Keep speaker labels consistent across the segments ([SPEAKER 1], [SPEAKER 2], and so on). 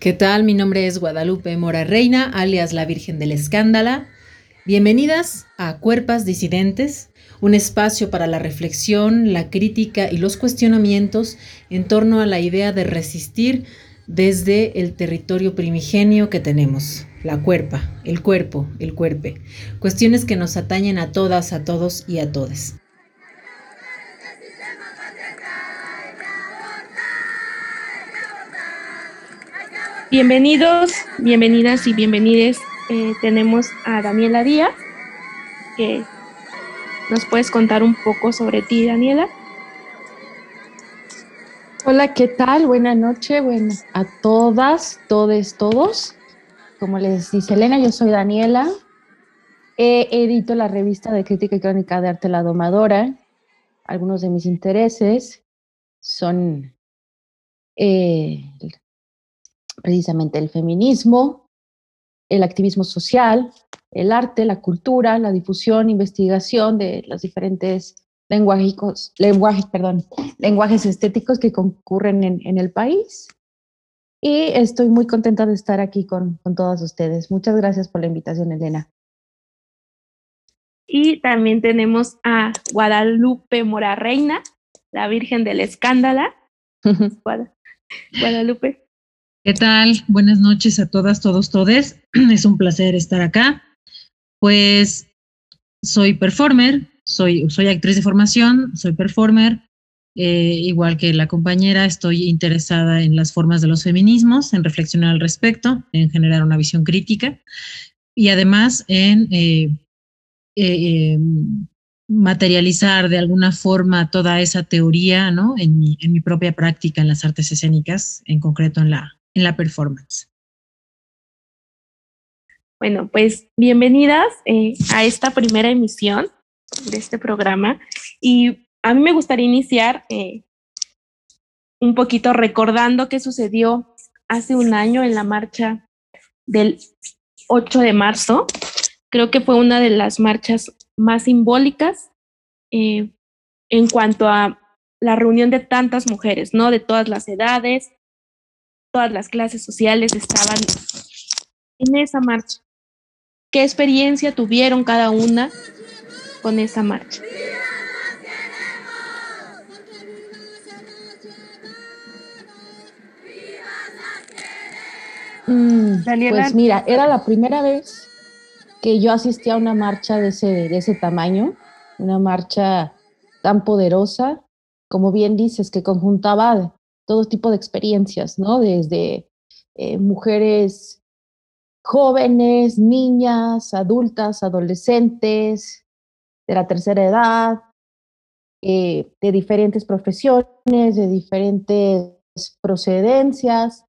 [SPEAKER 1] ¿Qué tal? Mi nombre es Guadalupe Mora Reina, alias la Virgen del Escándala. Bienvenidas a Cuerpas Disidentes, un espacio para la reflexión, la crítica y los cuestionamientos en torno a la idea de resistir desde el territorio primigenio que tenemos, la cuerpa, el cuerpo, el cuerpe, cuestiones que nos atañen a todas, a todos y a todes.
[SPEAKER 2] Bienvenidos, bienvenidas y bienvenides. Eh, tenemos a Daniela Díaz, que nos puedes contar un poco sobre ti, Daniela.
[SPEAKER 3] Hola, ¿qué tal? Buenas noches, bueno, a todas, todes, todos. Como les dice Elena, yo soy Daniela. edito la revista de crítica y crónica de arte La Domadora. Algunos de mis intereses son eh, precisamente el feminismo, el activismo social, el arte, la cultura, la difusión, investigación de los diferentes lenguajes, lenguajes, perdón, lenguajes estéticos que concurren en, el país. Y estoy muy contenta de estar aquí con, con todas ustedes. Muchas gracias por la invitación, Elena.
[SPEAKER 2] Y también tenemos a Guadalupe Mora Reina, la Virgen del Escándala. Guadalupe.
[SPEAKER 4] ¿Qué tal? Buenas noches a todas, todos, todes. Es un placer estar acá. Pues soy performer, soy, soy actriz de formación, soy performer. Eh, igual que la compañera, estoy interesada en las formas de los feminismos, en reflexionar al respecto, en generar una visión crítica y además en eh, eh, em, materializar de alguna forma toda esa teoría ¿no? en, mi, en mi propia práctica en las artes escénicas, en concreto en la, la performance.
[SPEAKER 2] Bueno, pues bienvenidas eh, a esta primera emisión de este programa y a mí me gustaría iniciar eh, un poquito recordando qué sucedió hace un año en la marcha del 8 de marzo. Creo que fue una de las marchas más simbólicas eh, en cuanto a la reunión de tantas mujeres, ¿no? De todas las edades, todas las clases sociales estaban en esa marcha. ¿Qué experiencia tuvieron cada una con esa marcha?
[SPEAKER 3] Mm, pues mira, era la primera vez que yo asistía a una marcha de ese, de ese tamaño, una marcha tan poderosa, como bien dices, que conjuntaba todo tipo de experiencias, ¿no? Desde eh, mujeres jóvenes, niñas, adultas, adolescentes, de la tercera edad, eh, de diferentes profesiones, de diferentes procedencias.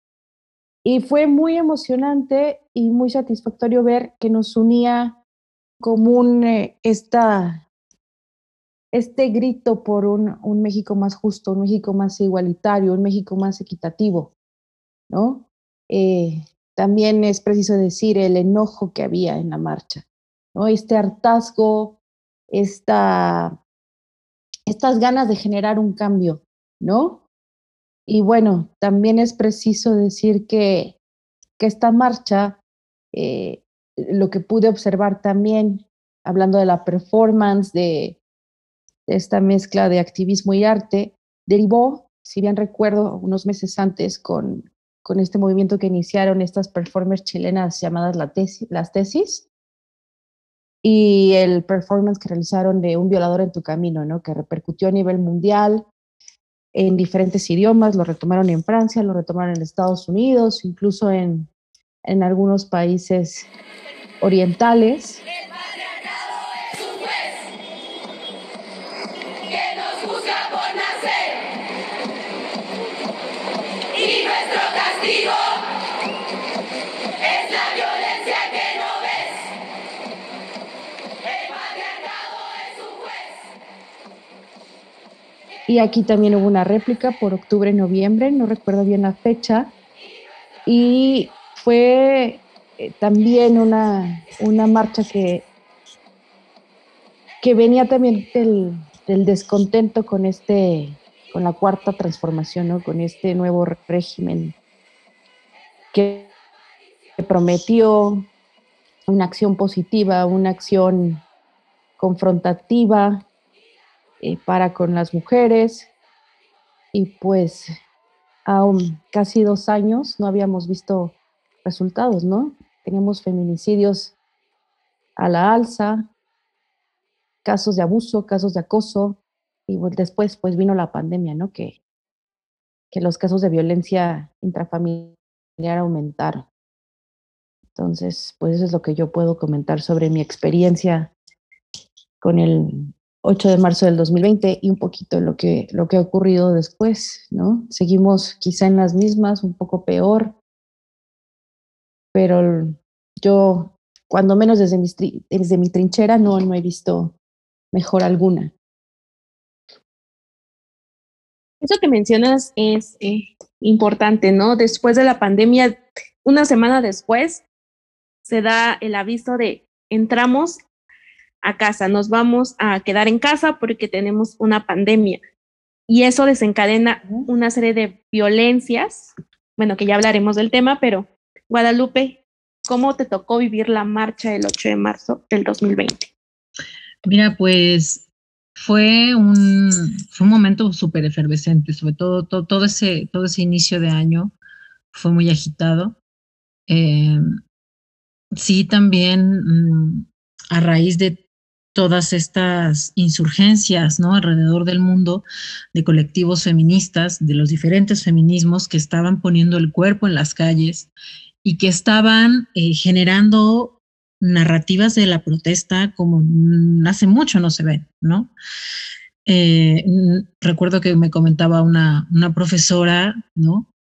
[SPEAKER 3] Y fue muy emocionante y muy satisfactorio ver que nos unía común eh, esta este grito por un, un, México más justo, un México más igualitario, un México más equitativo, ¿no? Eh, también es preciso decir el enojo que había en la marcha, ¿no? Este hartazgo, esta, estas ganas de generar un cambio, ¿no? Y bueno, también es preciso decir que, que esta marcha, eh, lo que pude observar también, hablando de la performance, de, esta mezcla de activismo y arte, derivó, si bien recuerdo, unos meses antes con, con este movimiento que iniciaron estas performers chilenas llamadas las tesis, y el performance que realizaron de Un violador en tu camino, ¿no? que repercutió a nivel mundial en diferentes idiomas, lo retomaron en Francia, lo retomaron en Estados Unidos, incluso en, en algunos países orientales. Y aquí también hubo una réplica por octubre, noviembre, no recuerdo bien la fecha. Y fue eh, también una, una marcha que, que venía también del, del, descontento con este con la cuarta transformación, ¿no? con este nuevo régimen que prometió una acción positiva, una acción confrontativa eh, para con las mujeres. Y pues aún casi dos años no habíamos visto resultados, ¿no? Teníamos feminicidios a la alza, casos de abuso, casos de acoso, y después pues vino la pandemia, ¿no? Que, que los casos de violencia intrafamiliar aumentaron. Entonces, pues eso es lo que yo puedo comentar sobre mi experiencia con el 8 de marzo del 2020 y un poquito lo que, lo que ha ocurrido después, ¿no? Seguimos quizá en las mismas, un poco peor, pero yo, cuando menos desde mi, desde mi trinchera, no, no he visto mejor alguna.
[SPEAKER 2] Eso que mencionas es eh, importante, ¿no? Después de la pandemia, una semana después, se da el aviso de entramos a casa, nos vamos a quedar en casa porque tenemos una pandemia. Y eso desencadena una serie de violencias, bueno, que ya hablaremos del tema, pero Guadalupe, ¿cómo te tocó vivir la marcha del 8 de marzo del 2020?
[SPEAKER 4] Mira, pues fue un, fue un momento súper efervescente, sobre todo, todo, ese, todo ese inicio de año fue muy agitado. Eh, sí, también mm, a raíz de todas estas insurgencias, ¿no? Alrededor del mundo de colectivos feministas, de los diferentes feminismos que estaban poniendo el cuerpo en las calles y que estaban eh, generando narrativas de la protesta como hace mucho no se ven, ¿no? Eh, recuerdo que me comentaba una, una profesora, ¿no?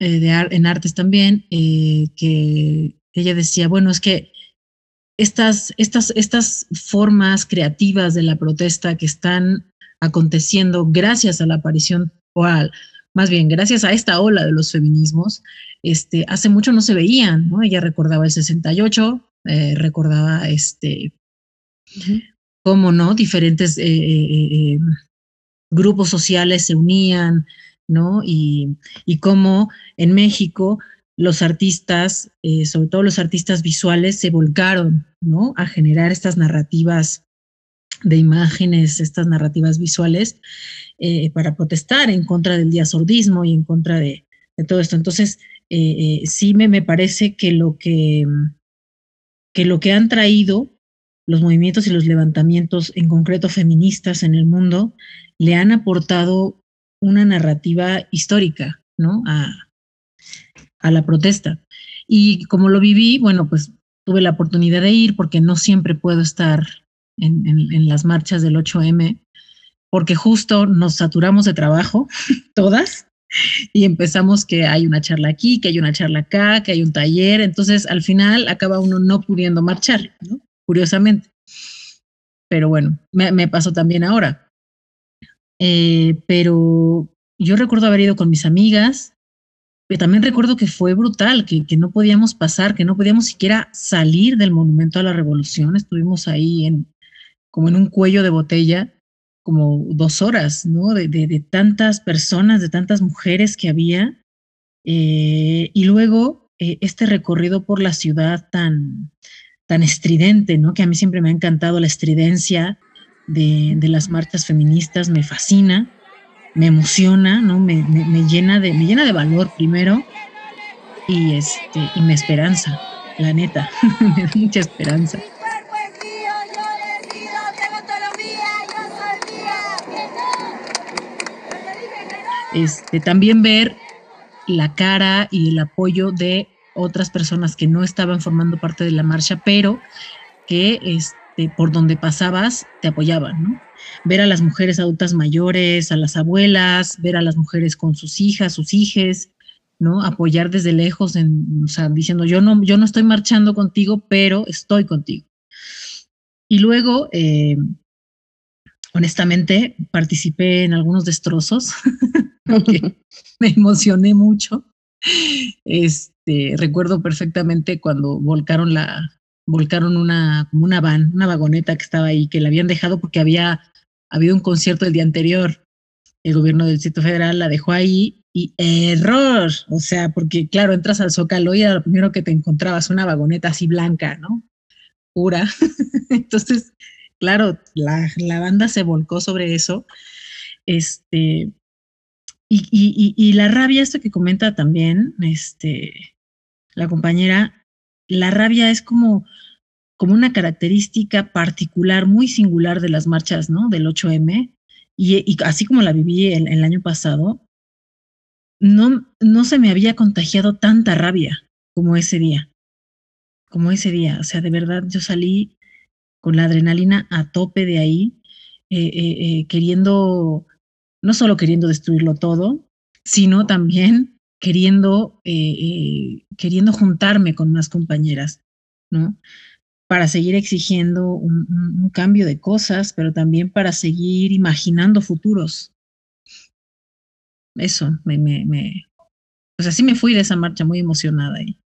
[SPEAKER 4] Eh, de en artes también, que ella decía, bueno, es que estas, estas, estas formas creativas de la protesta que están aconteciendo gracias a la aparición, o más bien gracias a esta ola de los feminismos, este, hace mucho no se veían, ¿no? Ella recordaba el 68, eh, recordaba este, cómo, ¿no? Diferentes eh, eh, grupos sociales se unían, ¿no? Y, y cómo en México los artistas, eh, sobre todo los artistas visuales, se volcaron ¿no? a generar estas narrativas de imágenes, estas narrativas visuales, eh, para protestar en contra del diasordismo y en contra de, todo esto. Entonces, eh, sí me, me, parece que lo que, que lo que han traído los movimientos y los levantamientos, en concreto feministas en el mundo, le han aportado una narrativa histórica, ¿no? A, a la protesta. Y como lo viví, bueno, pues tuve la oportunidad de ir porque no siempre puedo estar en, las marchas del 8M, porque justo nos saturamos de trabajo, todas, y empezamos que hay una charla aquí, que hay una charla acá, que hay un taller, entonces al final acaba uno no pudiendo marchar. Curiosamente. Pero bueno, me, pasó también ahora. Eh, pero yo recuerdo haber ido con mis amigas, también recuerdo que fue brutal, que, no podíamos pasar, que no podíamos siquiera salir del monumento a la revolución. Estuvimos ahí en, como en un cuello de botella, como dos horas, ¿no? De, de, tantas personas, de tantas mujeres que había. Eh, y luego eh, este recorrido por la ciudad tan, tan estridente, ¿no? Que a mí siempre me ha encantado la estridencia de, de las marchas feministas, me fascina me emociona, ¿no? Me, me, llena de, me llena de valor primero y este, y me esperanza, la neta, me da mucha esperanza. Este, también ver la cara y el apoyo de otras personas que no estaban formando parte de la marcha, pero que este, por donde pasabas te apoyaban, ¿no? Ver a las mujeres adultas mayores, a las abuelas, ver a las mujeres con sus hijas, sus hijes, ¿no? Apoyar desde lejos, en, o sea, diciendo, yo no, yo no estoy marchando contigo, pero estoy contigo. Y luego, eh, honestamente, participé en algunos destrozos, me emocioné mucho. Este, recuerdo perfectamente cuando volcaron la, volcaron una, una van, una vagoneta que estaba ahí, que la habían dejado porque había habido un concierto el día anterior. el gobierno del Distrito Federal la dejó ahí y error, o sea, porque claro, entras al Zócalo y era lo primero que te encontrabas, una vagoneta así blanca, ¿no? Pura. Entonces, claro, la, la, banda se volcó sobre eso. Este, y, y, y, la rabia, esto que comenta también este, la compañera, la rabia es como, como una característica particular, muy singular de las marchas, ¿no? Del 8M. Y, así como la viví el, año pasado, no, no se me había contagiado tanta rabia como ese día. Como ese día. O sea, de verdad, yo salí con la adrenalina a tope de ahí, eh, eh, eh, queriendo, no solo queriendo destruirlo todo, sino también queriendo, queriendo juntarme con más compañeras, ¿no? Para seguir exigiendo un, un, cambio de cosas, pero también para seguir imaginando futuros. Eso, me, me, me, pues así me fui de esa marcha muy emocionada ahí.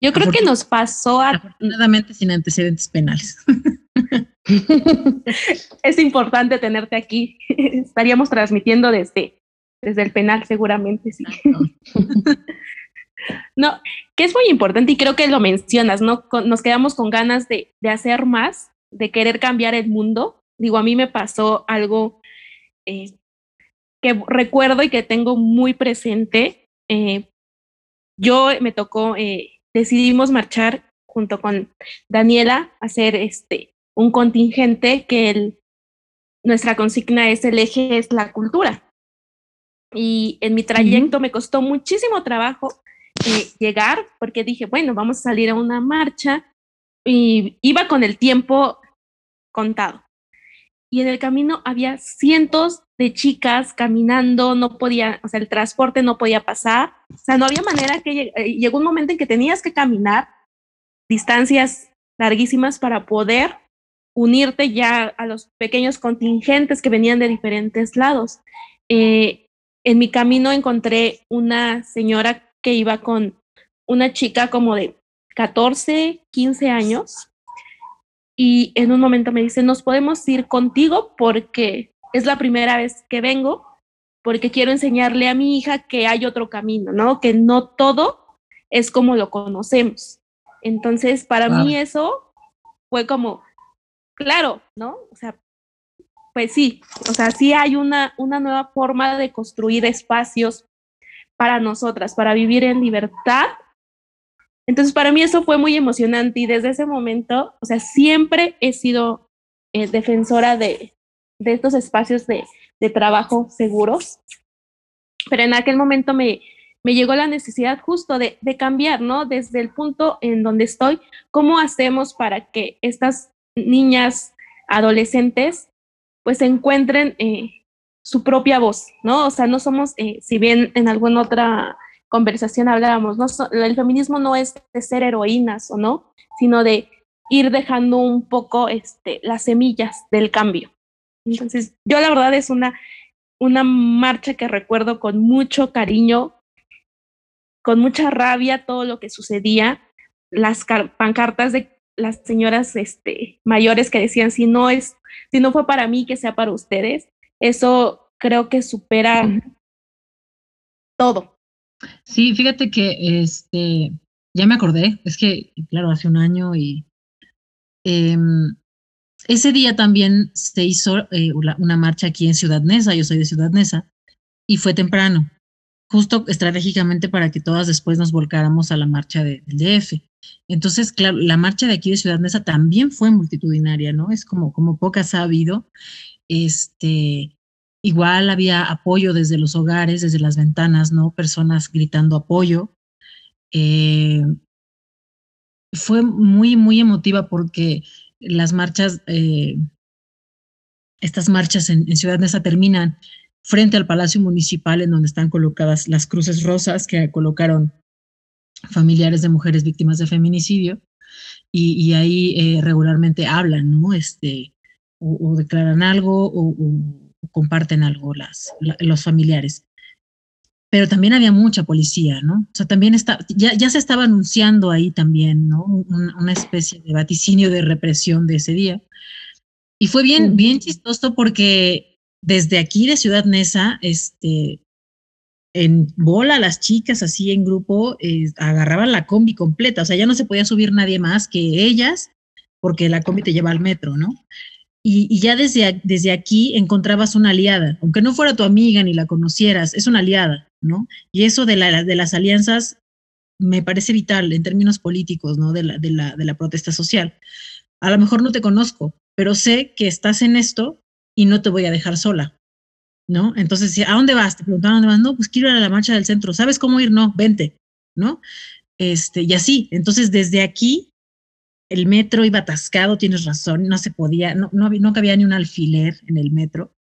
[SPEAKER 2] Yo creo que nos pasó a...
[SPEAKER 4] Afortunadamente sin antecedentes penales.
[SPEAKER 2] es importante tenerte aquí. Estaríamos transmitiendo desde, desde el penal seguramente, sí. no, que es muy importante y creo que lo mencionas, ¿no? Nos quedamos con ganas de, de hacer más, de querer cambiar el mundo. Digo, a mí me pasó algo eh, que recuerdo y que tengo muy presente. Eh, yo me tocó eh, decidimos marchar junto con Daniela, hacer este, un contingente que el, nuestra consigna es el eje es la cultura. Y en mi trayecto me costó muchísimo trabajo eh, llegar porque dije, bueno, vamos a salir a una marcha y iba con el tiempo contado. Y en el camino había cientos de chicas caminando, no podía, o sea, el transporte no podía pasar, o sea, no había manera que eh, llegó un momento en que tenías que caminar distancias larguísimas para poder unirte ya a los pequeños contingentes que venían de diferentes lados. Eh, en mi camino encontré una señora que iba con una chica como de 14, 15 años y en un momento me dice, nos podemos ir contigo porque es la primera vez que vengo porque quiero enseñarle a mi hija que hay otro camino, ¿no? Que no todo es como lo conocemos. Entonces, para mí eso fue como, claro, ¿no? O sea, pues sí, o sea, sí hay una, una nueva forma de construir espacios para nosotras, para vivir en libertad. Entonces, para mí eso fue muy emocionante y desde ese momento, o sea, siempre he sido eh, defensora de, de estos espacios de, de trabajo seguros. Pero en aquel momento me, me llegó la necesidad justo de, de, cambiar, ¿no? Desde el punto en donde estoy, ¿cómo hacemos para que estas niñas, adolescentes, pues encuentren eh, su propia voz, ¿no? O sea, no somos, eh, si bien en alguna otra conversación hablábamos, ¿no? el feminismo no es de ser heroínas o no, sino de ir dejando un poco este, las semillas del cambio. Entonces, yo la verdad es una, una marcha que recuerdo con mucho cariño, con mucha rabia todo lo que sucedía, las pancartas de las señoras este, mayores que decían, si no, es, si no fue para mí, que sea para ustedes, eso creo que supera todo.
[SPEAKER 4] Sí, fíjate que este, ya me acordé, es que, claro, hace un año y em, ese día también se hizo eh, una marcha aquí en Ciudad Neza, yo soy de Ciudad Neza, y fue temprano, justo estratégicamente para que todas después nos volcáramos a la marcha del DF. Entonces, claro, la marcha de aquí de Ciudad Neza también fue multitudinaria, ¿no? Es como, como pocas ha habido. Este, igual había apoyo desde los hogares, desde las ventanas, ¿no? Personas gritando apoyo. Eh, fue muy, muy emotiva porque las marchas, eh, estas marchas en, Ciudad Neza terminan frente al Palacio Municipal, en donde están colocadas las cruces rosas que colocaron familiares de mujeres víctimas de feminicidio, y, ahí eh, regularmente hablan, ¿no? Este, o, declaran algo o, comparten algo las, los familiares pero también había mucha policía, ¿no? O sea, también está, ya, ya se estaba anunciando ahí también, ¿no? una especie de vaticinio de represión de ese día. Y fue bien, bien chistoso porque desde aquí de Ciudad Neza, este, en bola las chicas así en grupo eh, agarraban la combi completa, o sea, ya no se podía subir nadie más que ellas porque la combi te lleva al metro, ¿no? Y, ya desde, desde aquí encontrabas una aliada, aunque no fuera tu amiga ni la conocieras, es una aliada, ¿no? Y eso de, la, de las alianzas me parece vital en términos políticos, ¿no? De la, de, la, de la protesta social. A lo mejor no te conozco, pero sé que estás en esto y no te voy a dejar sola, ¿no? Entonces, ¿a dónde vas? Te preguntaron, ¿a dónde vas? No, pues quiero ir a la marcha del centro. ¿Sabes cómo ir? No, vente, ¿no? Este, y así. Entonces, desde aquí, el metro iba atascado, tienes razón, no se podía, no, no, no cabía ni un alfiler en el metro.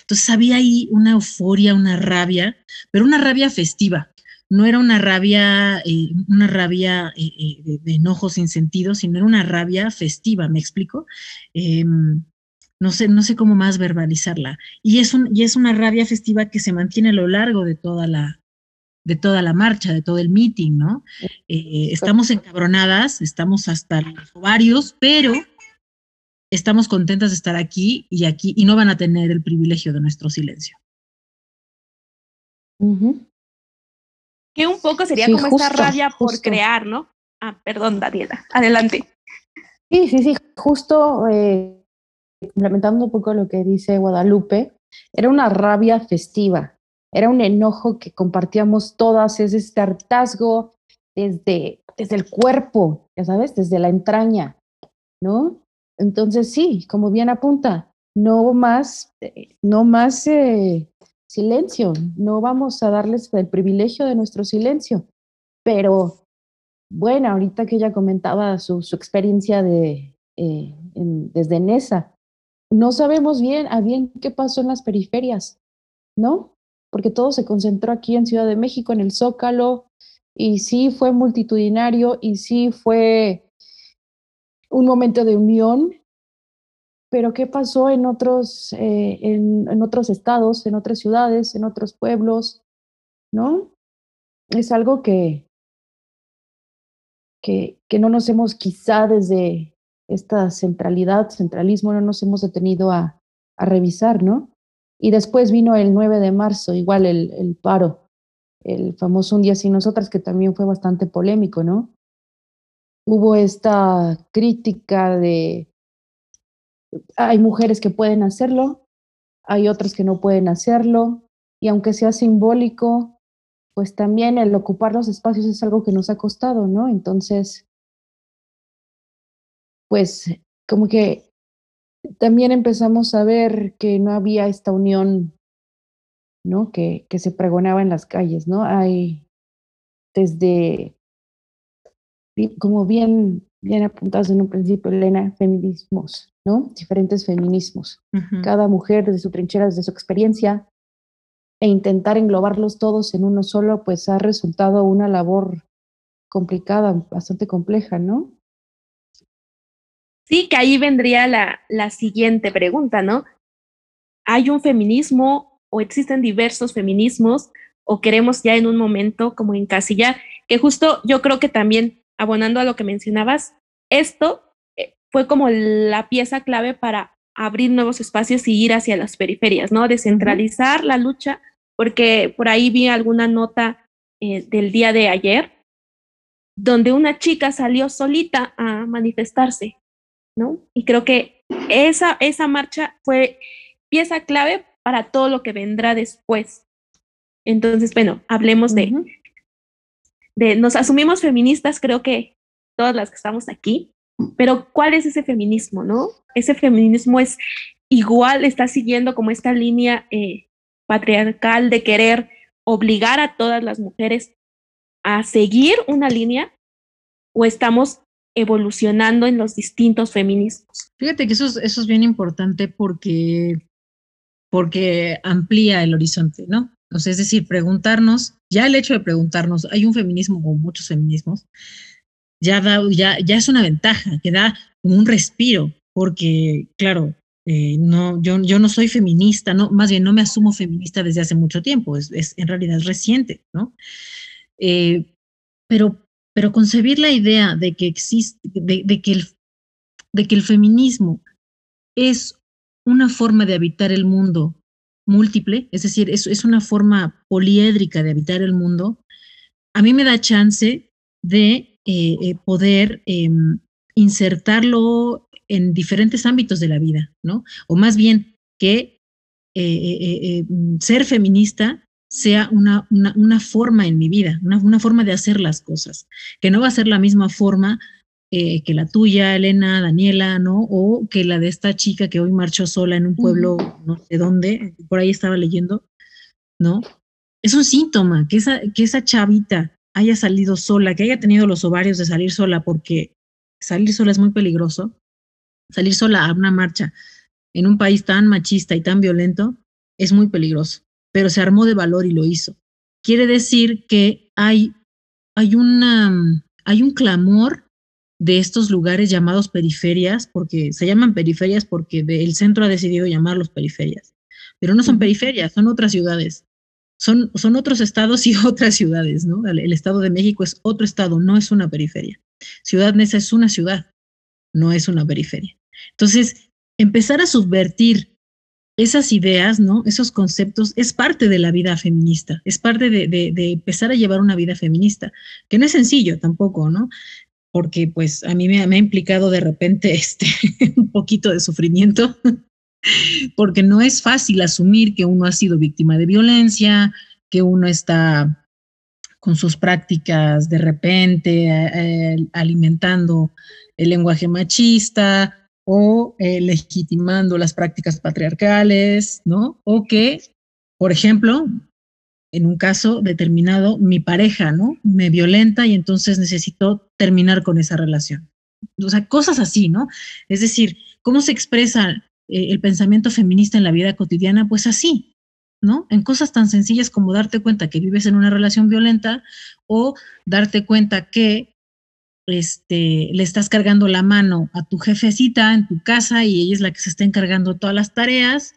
[SPEAKER 4] Entonces había ahí una euforia, una rabia, pero una rabia festiva. No era una rabia, eh, una rabia eh, eh, de, de, enojo sin sentido, sino era una rabia festiva, ¿me explico? Em, no sé, no sé cómo más verbalizarla. Y es, un, y es una rabia festiva que se mantiene a lo largo de toda la, de toda la marcha, de todo el meeting, ¿no? Eh, estamos encabronadas, estamos hasta los ovarios, pero estamos contentas de estar aquí y aquí y no van a tener el privilegio de nuestro silencio.
[SPEAKER 2] Que un poco sería como esta rabia por crear, ¿no? Ah, perdón, Daniela, adelante.
[SPEAKER 3] Sí, sí, sí, justo eh, complementando un poco lo que dice Guadalupe, era una rabia festiva, era un enojo que compartíamos todas, es este hartazgo desde, desde el cuerpo, ya sabes, desde la entraña, ¿no? Entonces sí, como bien apunta, no más, no más eh, silencio, no vamos a darles el privilegio de nuestro silencio, pero bueno, ahorita que ella comentaba su, experiencia de, eh, desde NESA, no sabemos bien a bien qué pasó en las periferias, ¿no? Porque todo se concentró aquí en Ciudad de México, en el Zócalo, y sí fue multitudinario y sí fue un momento de unión, pero ¿qué pasó en otros, eh, en, otros estados, en otras ciudades, en otros pueblos? ¿No? Es algo que, que, que no nos hemos quizá desde esta centralidad, centralismo, no nos hemos detenido a, a revisar, ¿no? Y después vino el 9 de marzo, igual el, el, paro, el famoso Un día sin nosotras, que también fue bastante polémico, ¿no? Hubo esta crítica de, hay mujeres que pueden hacerlo, hay otras que no pueden hacerlo, y aunque sea simbólico, pues también el ocupar los espacios es algo que nos ha costado, ¿no? Entonces, pues como que también empezamos a ver que no había esta unión, ¿no? Que, que se pregonaba en las calles, ¿no? Hay desde, como bien, bien apuntados en un principio, Elena, feminismos, ¿no? Diferentes feminismos. Uh -huh. Cada mujer desde su trinchera, desde su experiencia, e intentar englobarlos todos en uno solo, pues ha resultado una labor complicada, bastante compleja, ¿no?
[SPEAKER 2] Sí, que ahí vendría la, la siguiente pregunta, ¿no? ¿Hay un feminismo o existen diversos feminismos o queremos ya en un momento como encasillar? Que justo yo creo que también, abonando a lo que mencionabas, esto eh, fue como la pieza clave para abrir nuevos espacios y ir hacia las periferias, ¿no? Descentralizar la lucha, porque por ahí vi alguna nota eh, del día de ayer donde una chica salió solita a manifestarse ¿no? Y creo que esa, esa marcha fue pieza clave para todo lo que vendrá después. Entonces, bueno, hablemos de, uh -huh. de, nos asumimos feministas, creo que todas las que estamos aquí, pero ¿cuál es ese feminismo, no? Ese feminismo es igual, está siguiendo como esta línea eh, patriarcal de querer obligar a todas las mujeres a seguir una línea o estamos evolucionando en los distintos feminismos.
[SPEAKER 4] Fíjate que eso es, eso es bien importante porque, porque amplía el horizonte, ¿no? O es decir, preguntarnos, ya el hecho de preguntarnos, hay un feminismo o muchos feminismos, ya, da, ya, ya es una ventaja, que da un respiro, porque, claro, eh, no, yo, yo no soy feminista, no, más bien no me asumo feminista desde hace mucho tiempo, es, es en realidad es reciente, ¿no? Eh, pero pero concebir la idea de que existe, de, que, el, de que el feminismo es una forma de habitar el mundo múltiple, es decir, es, es una forma poliédrica de habitar el mundo, a mí me da chance de eh, eh, poder em, insertarlo en diferentes ámbitos de la vida, ¿no? O más bien que eh, ser feminista sea una, una, forma en mi vida, una, una, forma de hacer las cosas, que no va a ser la misma forma eh, que la tuya, Elena, Daniela, ¿no? O que la de esta chica que hoy marchó sola en un pueblo, no sé dónde, por ahí estaba leyendo, ¿no? Es un síntoma que esa, que esa chavita haya salido sola, que haya tenido los ovarios de salir sola, porque salir sola es muy peligroso. Salir sola a una marcha en un país tan machista y tan violento es muy peligroso, pero se armó de valor y lo hizo. Quiere decir que hay, hay, una, hay un clamor de estos lugares llamados periferias, porque se llaman periferias porque el centro ha decidido llamarlos periferias, pero no son periferias, son otras ciudades, son, son otros estados y otras ciudades, ¿no? El, Estado de México es otro estado, no es una periferia. Ciudad Neza es una ciudad, no es una periferia. Entonces, empezar a subvertir esas ideas, ¿no? Esos conceptos es parte de la vida feminista, es parte de, empezar a llevar una vida feminista, que no es sencillo tampoco, ¿no? porque pues a mí me, ha implicado de repente este, un poquito de sufrimiento, porque no es fácil asumir que uno ha sido víctima de violencia, que uno está con sus prácticas de repente eh, alimentando el lenguaje machista o eh, legitimando las prácticas patriarcales, ¿no? O que, por ejemplo, en un caso determinado, mi pareja, ¿no? Me violenta y entonces necesito terminar con esa relación. O sea, cosas así, ¿no? Es decir, ¿cómo se expresa eh, el pensamiento feminista en la vida cotidiana? Pues así, ¿no? En cosas tan sencillas como darte cuenta que vives en una relación violenta o darte cuenta que este, le estás cargando la mano a tu jefecita en tu casa y ella es la que se está encargando todas las tareas,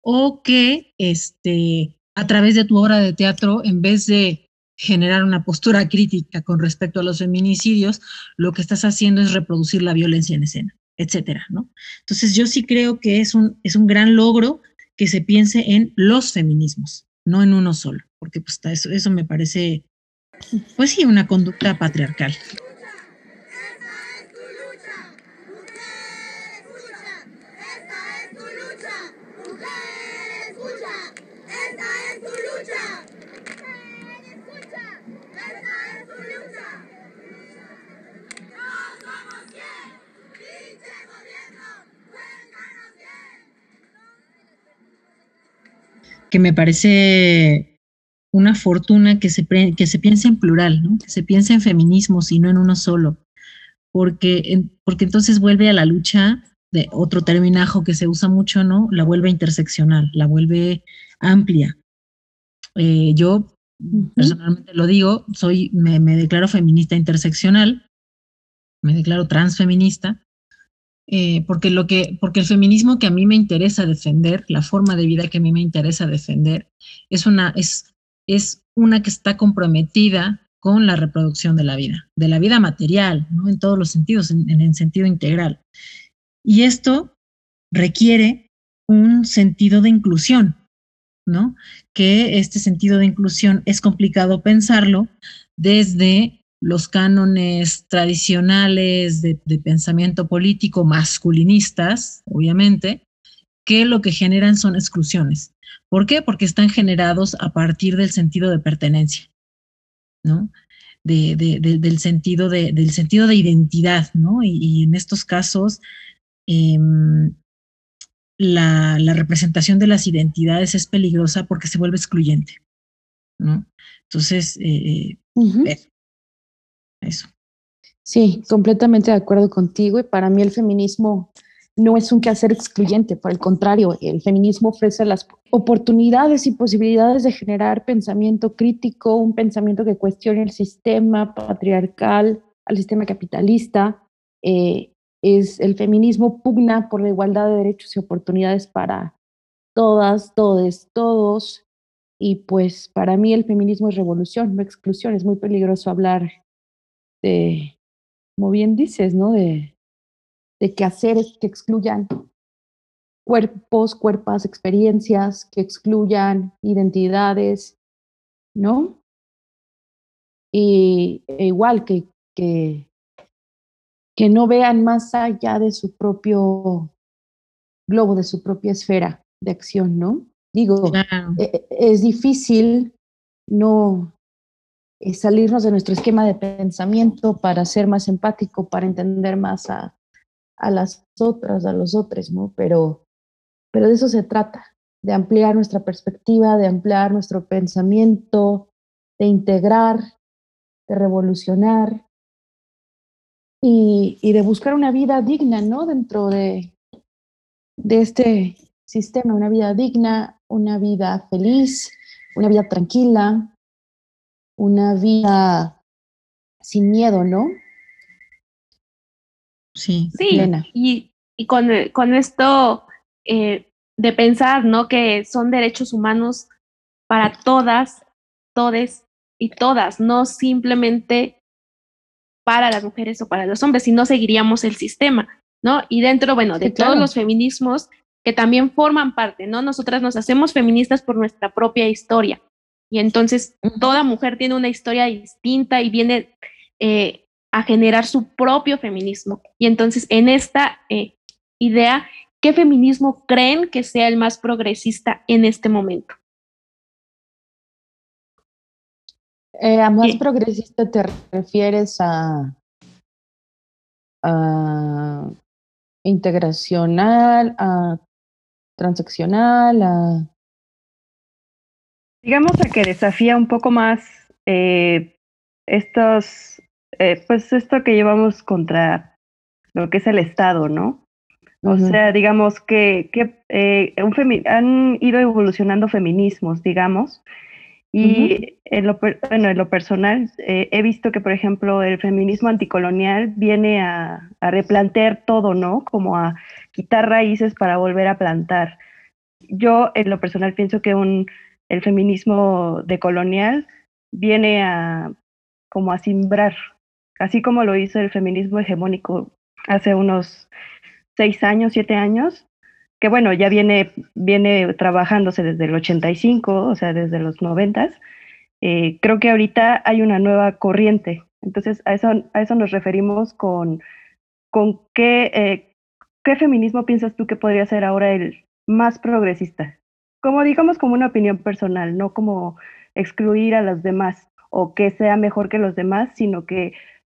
[SPEAKER 4] o que este, a través de tu obra de teatro, en vez de generar una postura crítica con respecto a los feminicidios, lo que estás haciendo es reproducir la violencia en escena, etcétera, ¿no? Entonces yo sí creo que es un, es un gran logro que se piense en los feminismos, no en uno solo, porque pues eso, eso me parece, pues sí, una conducta patriarcal. Que me parece una fortuna que se, que se piense en plural, ¿no? que se piense en feminismos y no en uno solo, porque, porque entonces vuelve a la lucha de otro terminajo que se usa mucho, ¿no? La vuelve interseccional, la vuelve amplia. Eh, yo personalmente lo digo, soy, me, me, declaro feminista interseccional, me declaro transfeminista, eh, porque, lo que, porque el feminismo que a mí me interesa defender, la forma de vida que a mí me interesa defender, es una, es, es una que está comprometida con la reproducción de la vida, de la vida material, en todos los sentidos, en, en el sentido integral. Y esto requiere un sentido de inclusión, ¿no? Que este sentido de inclusión es complicado pensarlo desde los cánones tradicionales de, pensamiento político masculinistas, obviamente, que lo que generan son exclusiones. ¿Por qué? Porque están generados a partir del sentido de pertenencia, ¿no? del, sentido de, del sentido de identidad, ¿no? Y, en estos casos, em, la, representación de las identidades es peligrosa porque se vuelve excluyente, ¿no? Entonces, eh, eh.
[SPEAKER 3] Sí, completamente de acuerdo contigo y para mí el feminismo no es un quehacer excluyente, por el contrario, el feminismo ofrece las oportunidades y posibilidades de generar pensamiento crítico, un pensamiento que cuestione el sistema patriarcal, al sistema capitalista. Eh, es el feminismo pugna por la igualdad de derechos y oportunidades para todas, todes, todos. Y pues para mí el feminismo es revolución, no exclusión. Es muy peligroso hablar de, como bien dices, ¿no? De, de que hacer es que excluyan cuerpos, cuerpas, experiencias que excluyan identidades, ¿no? Y e igual que, que, que no vean más allá de su propio globo, de su propia esfera de acción, ¿no? Digo, e, e, es difícil no salirnos de nuestro esquema de pensamiento para ser más empático, para entender más a, a las otras, a los otros, ¿no? Pero, pero de eso se trata, de ampliar nuestra perspectiva, de ampliar nuestro pensamiento, de integrar, de revolucionar y, y de buscar una vida digna, ¿no? Dentro de, de este sistema, una vida digna, una vida feliz, una vida tranquila, una vida sin miedo, ¿no?
[SPEAKER 2] Sí, sí. Y, y con, con, esto eh, de pensar, ¿no? Que son derechos humanos para todas, todes y todas, no simplemente para las mujeres o para los hombres, si no seguiríamos el sistema, ¿no? Y dentro, bueno, de todos los feminismos que también forman parte, ¿no? Nosotras nos hacemos feministas por nuestra propia historia. Y entonces toda mujer tiene una historia distinta y viene eh, a generar su propio feminismo. Y entonces en esta eh, idea ¿Qué feminismo creen que sea el más progresista en este momento?
[SPEAKER 3] Eh, a más progresista te refieres a, a integracional, a transaccional, a...
[SPEAKER 5] Digamos a que desafía un poco más eh, estos, eh, pues esto que llevamos contra lo que es el Estado, ¿no? O sea, digamos que, que eh, un han ido evolucionando feminismos, digamos, y en, lo, bueno, en lo personal eh, he visto que, por ejemplo, el feminismo anticolonial viene a, a, replantear todo, ¿no? Como a quitar raíces para volver a plantar. Yo, en lo personal, pienso que un, el feminismo decolonial viene a como a simbrar, así como lo hizo el feminismo hegemónico hace unos seis años, siete años, que bueno, ya viene, viene trabajándose desde el 85, o sea, desde los noventas. Eh, creo que ahorita hay una nueva corriente. Entonces, a eso, a eso nos referimos con, con qué, eh, qué feminismo piensas tú que podría ser ahora el más progresista. Como digamos como una opinión personal, no como excluir a los demás o que sea mejor que los demás, sino que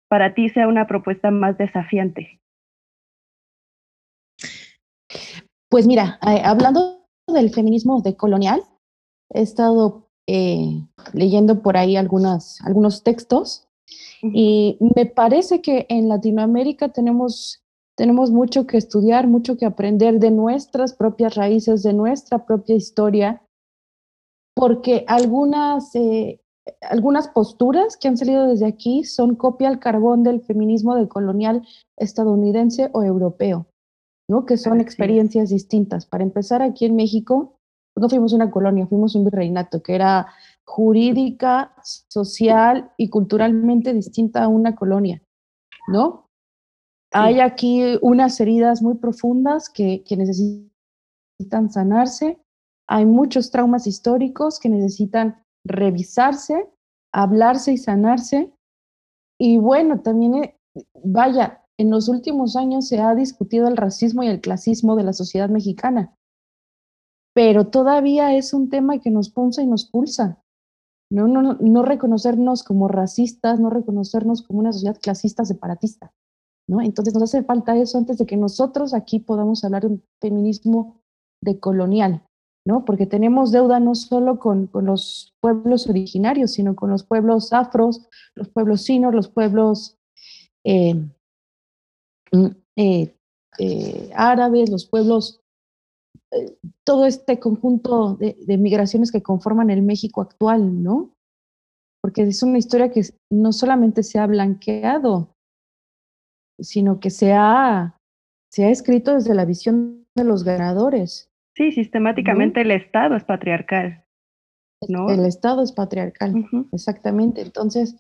[SPEAKER 5] para ti sea una propuesta más desafiante.
[SPEAKER 3] Pues mira, eh, hablando del feminismo decolonial, he estado eh, leyendo por ahí algunas, algunos textos y me parece que en Latinoamérica tenemos, tenemos mucho que estudiar, mucho que aprender de nuestras propias raíces, de nuestra propia historia, porque algunas, eh, algunas posturas que han salido desde aquí son copia al carbón del feminismo decolonial estadounidense o europeo. ¿no? que son experiencias distintas. Para empezar, aquí en México, no fuimos una colonia, fuimos un virreinato que era jurídica, social y culturalmente distinta a una colonia, ¿no? Hay aquí unas heridas muy profundas que, que necesitan sanarse, hay muchos traumas históricos que necesitan revisarse, hablarse y sanarse. Y bueno, también, eh, vaya, en los últimos años se ha discutido el racismo y el clasismo de la sociedad mexicana, pero todavía es un tema que nos punza y nos pulsa. No, no, no reconocernos como racistas, no reconocernos como una sociedad clasista separatista. ¿No? Entonces nos hace falta eso antes de que nosotros aquí podamos hablar de un feminismo decolonial, ¿no? porque tenemos deuda no solo con, con los pueblos originarios, sino con los pueblos afros, los pueblos sinos, los pueblos eh, Mm, eh, eh, árabes, los pueblos, todo este conjunto de, migraciones que conforman el México actual, ¿no? Porque es una historia que no solamente se ha blanqueado, sino que se ha, se ha escrito desde la visión de los ganadores.
[SPEAKER 5] Sí, sistemáticamente el Estado es patriarcal. ¿no?
[SPEAKER 3] El Estado es patriarcal, exactamente. Entonces,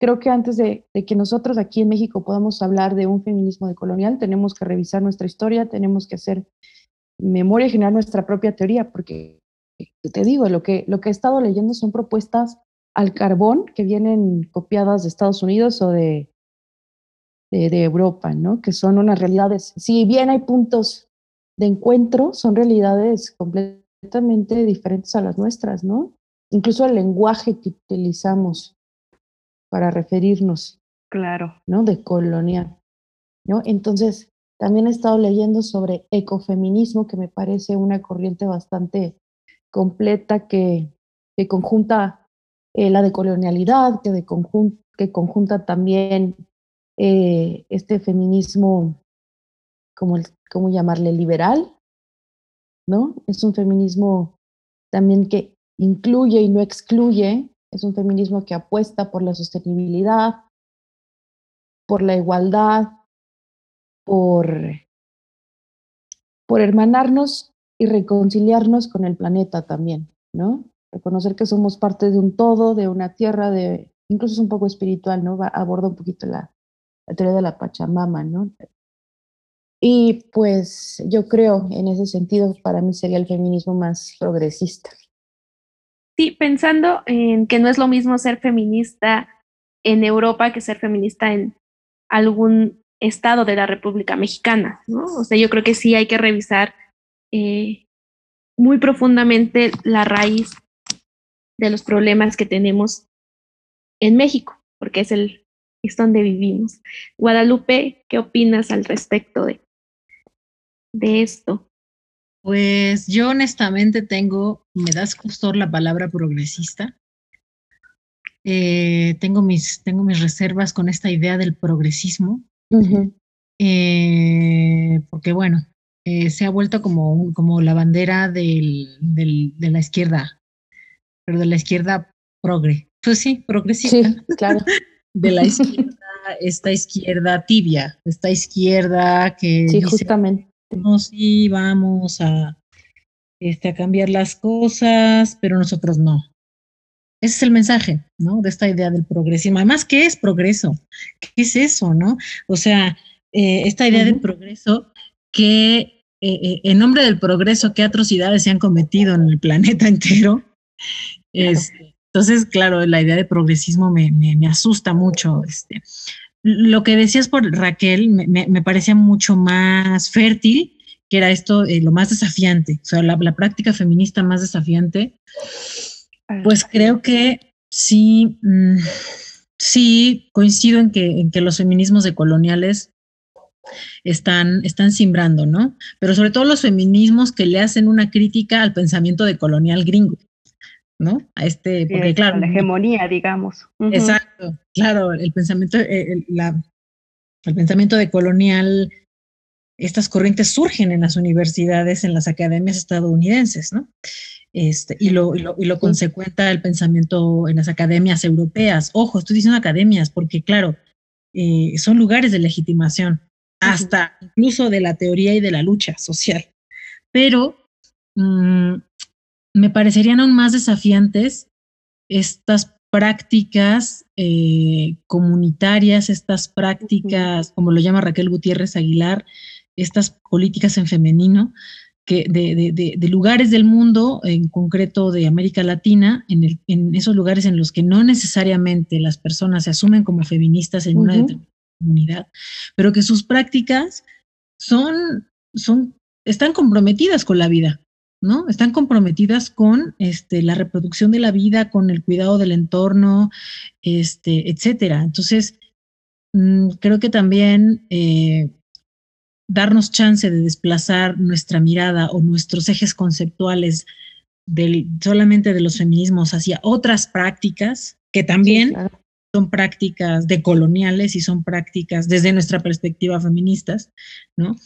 [SPEAKER 3] Creo que antes de, que nosotros aquí en México podamos hablar de un feminismo decolonial, tenemos que revisar nuestra historia, tenemos que hacer memoria y generar nuestra propia teoría, porque te digo, lo que, lo que he estado leyendo son propuestas al carbón que vienen copiadas de Estados Unidos o de, de, Europa, ¿no? Que son unas realidades, si bien hay puntos de encuentro, son realidades completamente diferentes a las nuestras, ¿no? Incluso el lenguaje que utilizamos para referirnos.
[SPEAKER 5] Claro.
[SPEAKER 3] ¿No? De colonial. ¿no? Entonces, también he estado leyendo sobre ecofeminismo, que me parece una corriente bastante completa que, que conjunta eh, la decolonialidad, que, de que conjunta también eh, este feminismo, como, ¿cómo llamarle? Liberal, ¿no? Es un feminismo también que incluye y no excluye, es un feminismo que apuesta por la sostenibilidad, por la igualdad, por, por hermanarnos y reconciliarnos con el planeta también, ¿no? Reconocer que somos parte de un todo, de una tierra, de incluso es un poco espiritual, ¿no? Va, aborda un poquito la, la teoría de la Pachamama, ¿no? Y pues yo creo, en ese sentido, para mí sería el feminismo más progresista.
[SPEAKER 2] Sí, pensando en que no es lo mismo ser feminista en Europa que ser feminista en algún estado de la República Mexicana, ¿no? O sea, yo creo que sí hay que revisar eh, muy profundamente la raíz de los problemas que tenemos en México, porque es el es donde vivimos. Guadalupe, ¿qué opinas al respecto de, de esto?
[SPEAKER 4] Pues yo honestamente tengo, me das costor la palabra progresista. Eh, tengo, mis, tengo mis reservas con esta idea del progresismo, eh, porque bueno, eh, se ha vuelto como, como la bandera del, de la izquierda, pero de la izquierda progre. Pues sí, progresista.
[SPEAKER 3] Sí, claro.
[SPEAKER 4] de la izquierda, esta izquierda tibia, esta izquierda que...
[SPEAKER 3] Sí, justamente.
[SPEAKER 4] No, sí, vamos a, este, a cambiar las cosas, pero nosotros no. Ese es el mensaje, ¿no? De esta idea del progresismo. Además, ¿qué es progreso? ¿Qué es eso, no? O sea, eh, esta idea del progreso que eh, eh, en nombre del progreso, qué atrocidades se han cometido en el planeta entero. Este, entonces, claro, la idea de progresismo me, me, asusta mucho. Este. Lo que decías por Raquel me, me parecía mucho más fértil, que era esto, lo más desafiante, o sea, la, la práctica feminista más desafiante pues creo que sí, mm, sí coincido en que, en que los feminismos decoloniales están, están simbrando, ¿no? Pero sobre todo los feminismos que le hacen una crítica al pensamiento decolonial gringo, ¿no? A este, porque claro.
[SPEAKER 5] La hegemonía, digamos.
[SPEAKER 4] Exacto, claro, el pensamiento, eh, el, la, el pensamiento decolonial, estas corrientes surgen en las universidades, en las academias estadounidenses, ¿no? Este, y, lo, y, lo, y lo consecuenta el pensamiento en las academias europeas. Ojo, estoy diciendo academias porque, claro, eh, son lugares de legitimación, hasta incluso de la teoría y de la lucha social. Pero mm, me parecerían aún más desafiantes estas prácticas eh, comunitarias, estas prácticas, como lo llama Raquel Gutiérrez Aguilar, estas políticas en femenino, que de, de, lugares del mundo, en concreto de América Latina, en, el, en, esos lugares en los que no necesariamente las personas se asumen como feministas en una determinada comunidad, pero que sus prácticas son, son, están comprometidas con la vida, ¿no? Están comprometidas con este, la reproducción de la vida, con el cuidado del entorno, este, etcétera. Entonces, mm, creo que también eh, darnos chance de desplazar nuestra mirada o nuestros ejes conceptuales del, solamente de los feminismos hacia otras prácticas que también son prácticas decoloniales y son prácticas desde nuestra perspectiva feministas, ¿no?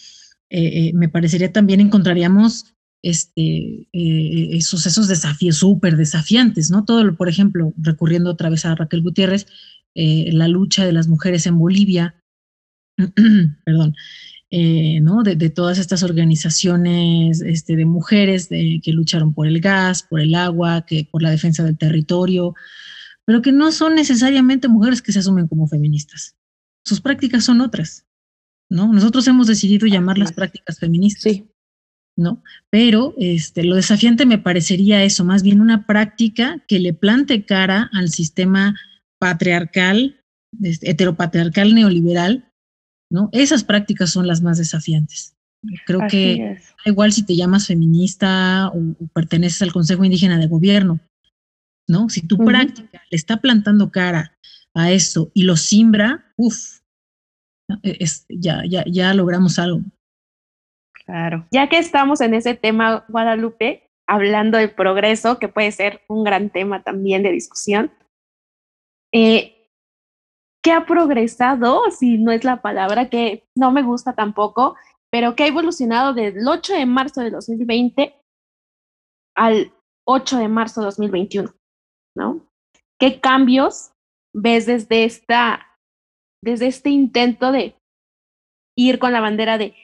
[SPEAKER 4] Eh, eh, me parecería también encontraríamos este, eh, sucesos desafíos súper desafiantes, ¿no? Todo, por ejemplo, recurriendo otra vez a Raquel Gutiérrez, la lucha de las mujeres en Bolivia, perdón, eh, ¿no? De, todas estas organizaciones este, de mujeres que lucharon por el gas, por el agua, que por la defensa del territorio, pero que no son necesariamente mujeres que se asumen como feministas. Sus prácticas son otras, ¿no? Nosotros hemos decidido llamarlas prácticas feministas.
[SPEAKER 3] Sí.
[SPEAKER 4] ¿No? Pero este, lo desafiante me parecería eso, más bien una práctica que le plante cara al sistema patriarcal, este, heteropatriarcal neoliberal, ¿no? Esas prácticas son las más desafiantes. Creo que da igual si te llamas feminista o, perteneces al Consejo Indígena de Gobierno, ¿no? Si tu práctica le está plantando cara a eso y lo simbra, uff, e, ya, ya, ya logramos algo.
[SPEAKER 2] Claro. Ya que estamos en ese tema, Guadalupe, hablando del progreso, que puede ser un gran tema también de discusión, eh, ¿qué ha progresado? Si no es la palabra que no me gusta tampoco, pero que ha evolucionado del 8 de marzo de 2020 al 8 de marzo de 2021, ¿no? ¿Qué cambios ves desde esta, desde este intento de ir con la bandera de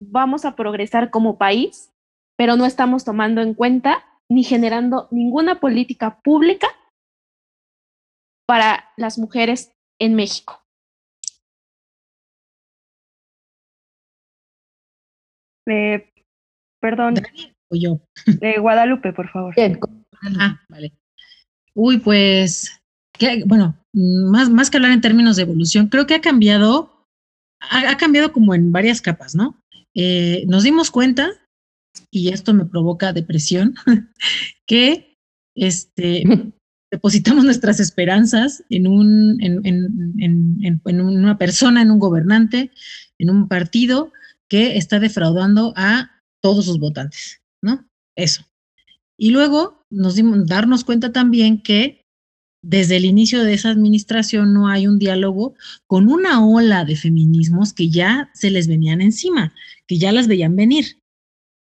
[SPEAKER 2] vamos a progresar como país, pero no estamos tomando en cuenta ni generando ninguna política pública para las mujeres en México.
[SPEAKER 5] Eh, perdón.
[SPEAKER 4] o yo.
[SPEAKER 5] Eh, Guadalupe, por favor.
[SPEAKER 4] Ah, vale. Uy, pues, bueno, más, más que hablar en términos de evolución, creo que ha cambiado, ha cambiado como en varias capas, ¿no? Eh, nos dimos cuenta, y esto me provoca depresión, que este, depositamos nuestras esperanzas en, un, en, en, en, una persona, en un gobernante, en un partido que está defraudando a todos sus votantes, ¿no? Eso. Y luego nos dimos darnos cuenta también que desde el inicio de esa administración no hay un diálogo con una ola de feminismos que ya se les venían encima, que ya las veían venir.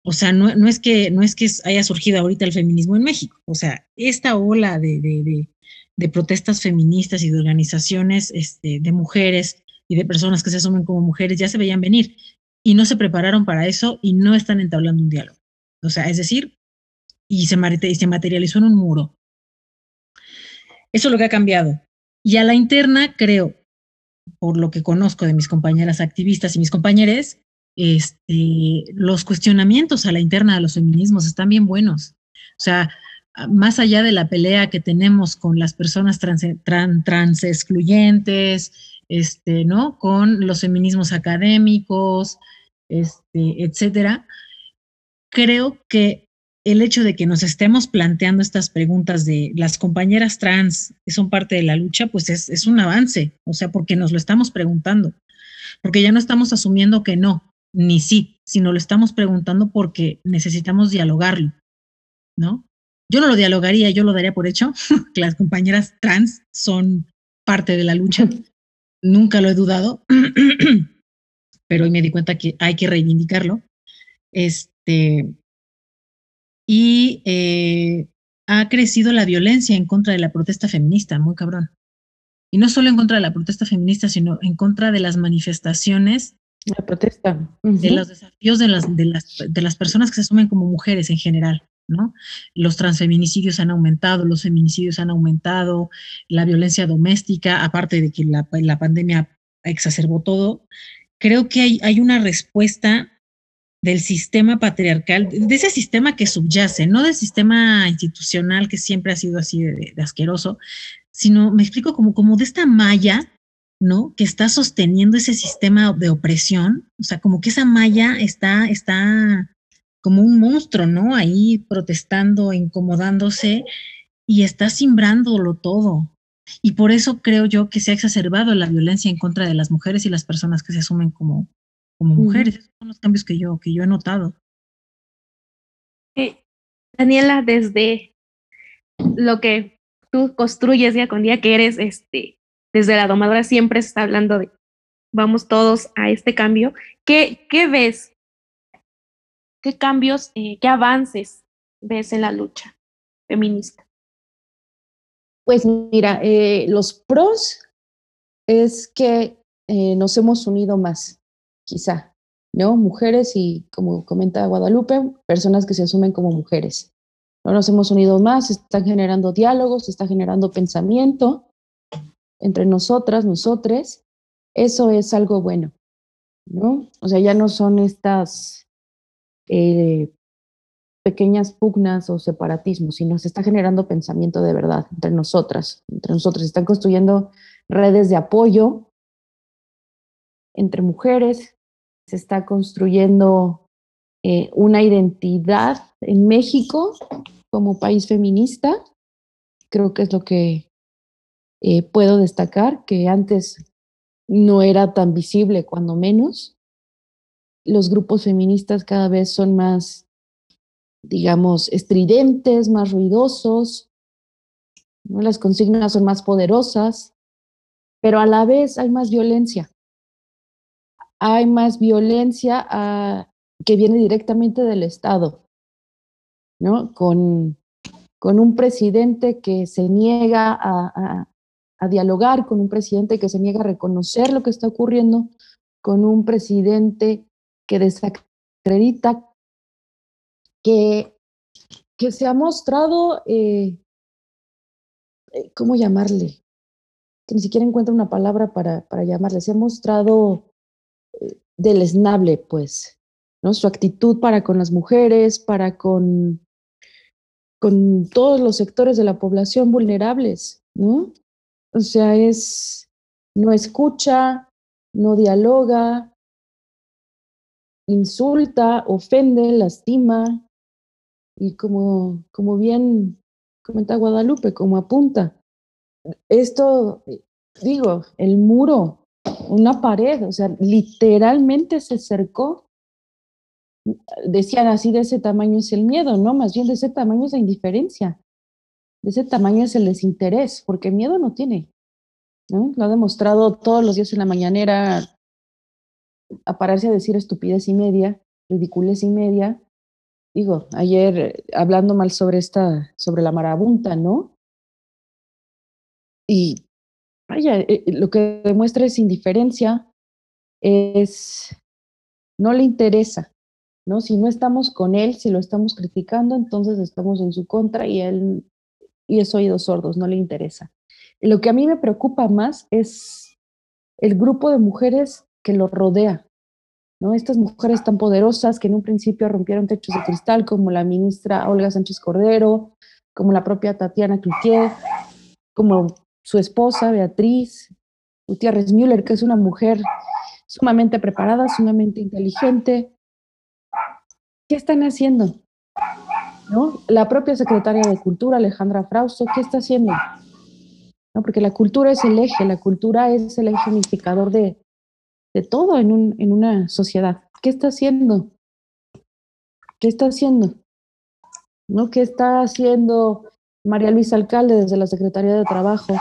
[SPEAKER 4] O sea, no, es, que, no es que haya surgido ahorita el feminismo en México. O sea, esta ola de, protestas feministas y de organizaciones este, de mujeres y de personas que se asumen como mujeres ya se veían venir y no se prepararon para eso y no están entablando un diálogo. O sea, es decir, y se materializó en un muro. Eso es lo que ha cambiado. Y a la interna, creo, por lo que conozco de mis compañeras activistas y mis compañeros, este, los cuestionamientos a la interna de los feminismos están bien buenos. O sea, más allá de la pelea que tenemos con las personas trans, excluyentes, este, ¿no? Con los feminismos académicos, este, etcétera, creo que el hecho de que nos estemos planteando estas preguntas de las compañeras trans que son parte de la lucha, pues es, es un avance, o sea, porque nos lo estamos preguntando, porque ya no estamos asumiendo que no, ni sí, sino lo estamos preguntando porque necesitamos dialogarlo, ¿no? Yo no lo dialogaría, yo lo daría por hecho, que las compañeras trans son parte de la lucha, nunca lo he dudado, pero hoy me di cuenta que hay que reivindicarlo. Este, y eh, ha crecido la violencia en contra de la protesta feminista, muy cabrón. Y no solo en contra de la protesta feminista, sino en contra de las manifestaciones.
[SPEAKER 3] La protesta.
[SPEAKER 4] De los desafíos de las, de, las, de las personas que se asumen como mujeres en general, ¿no? Los transfeminicidios han aumentado, los feminicidios han aumentado, la violencia doméstica, aparte de que la, la pandemia exacerbó todo. Creo que hay, hay una respuesta del sistema patriarcal, de ese sistema que subyace, no del sistema institucional que siempre ha sido así de, asqueroso, sino me explico como, como de esta malla, ¿no? Que está sosteniendo ese sistema de opresión, o sea, como que esa malla está, está como un monstruo, ¿no? Ahí protestando, incomodándose y está simbrándolo todo. Y por eso creo yo que se ha exacerbado la violencia en contra de las mujeres y las personas que se asumen como, como mujeres. Esos son los cambios que yo, que yo he notado.
[SPEAKER 2] Daniela, desde lo que tú construyes día con día, que eres este, desde la domadora, siempre se está hablando de vamos todos a este cambio. ¿Qué, qué ves? ¿Qué cambios, eh, qué avances ves en la lucha feminista?
[SPEAKER 3] Pues mira, eh, los pros es que eh, nos hemos unido más quizá, ¿no? Mujeres y, como comenta Guadalupe, personas que se asumen como mujeres. No nos hemos unido más, se están generando diálogos, se está generando pensamiento entre nosotras, nosotres. Eso es algo bueno, ¿no? O sea, ya no son estas eh, pequeñas pugnas o separatismos, sino se está generando pensamiento de verdad entre nosotras, entre nosotros. Se están construyendo redes de apoyo entre mujeres, se está construyendo eh, una identidad en México como país feminista. Creo que es lo que eh, puedo destacar, que antes no era tan visible, cuando menos. Los grupos feministas cada vez son más, digamos, estridentes, más ruidosos, ¿no? las consignas son más poderosas, pero a la vez hay más violencia. Hay más violencia ah, que viene directamente del Estado, ¿no? Con, con un presidente que se niega a, dialogar con un presidente que se niega a reconocer lo que está ocurriendo, con un presidente que desacredita, que, que se ha mostrado, eh, eh, ¿cómo llamarle? Que ni siquiera encuentra una palabra para, para llamarle, se ha mostrado deleznable, pues, ¿no? Su actitud para con las mujeres, para con, con todos los sectores de la población vulnerables, ¿no? O sea, es, no escucha, no dialoga, insulta, ofende, lastima y como, como bien comenta Guadalupe, como apunta. Esto, digo, el muro, una pared, o sea, literalmente se acercó. Decían así, de ese tamaño es el miedo, ¿no? Más bien de ese tamaño es la indiferencia de ese tamaño es el desinterés, porque miedo no tiene. Lo ha demostrado todos los días en la mañanera a pararse a decir estupidez y media, ridiculez y media. Digo, ayer eh, hablando mal sobre esta, sobre la marabunta, ¿no? Y eh, eh, lo que demuestra es indiferencia, es no le interesa, ¿no? Si no estamos con él, si lo estamos criticando, entonces estamos en su contra y él y es oídos sordos, no le interesa. Lo que a mí me preocupa más es el grupo de mujeres que lo rodea, ¿no? Estas mujeres tan poderosas que en un principio rompieron techos de cristal, como la ministra Olga Sánchez Cordero, como la propia Tatiana Cloutier, como su esposa Beatriz Gutiérrez Müller, que es una mujer sumamente preparada, sumamente inteligente. ¿Qué están haciendo? La propia secretaria de Cultura, Alejandra Frausto, ¿qué está haciendo? ¿No? Porque la cultura es el eje, la cultura es el eje unificador de, de todo en, un, en una sociedad. ¿Qué está haciendo? ¿Qué está haciendo? ¿No? ¿Qué está haciendo María Luisa Alcalde desde la Secretaría de Trabajo?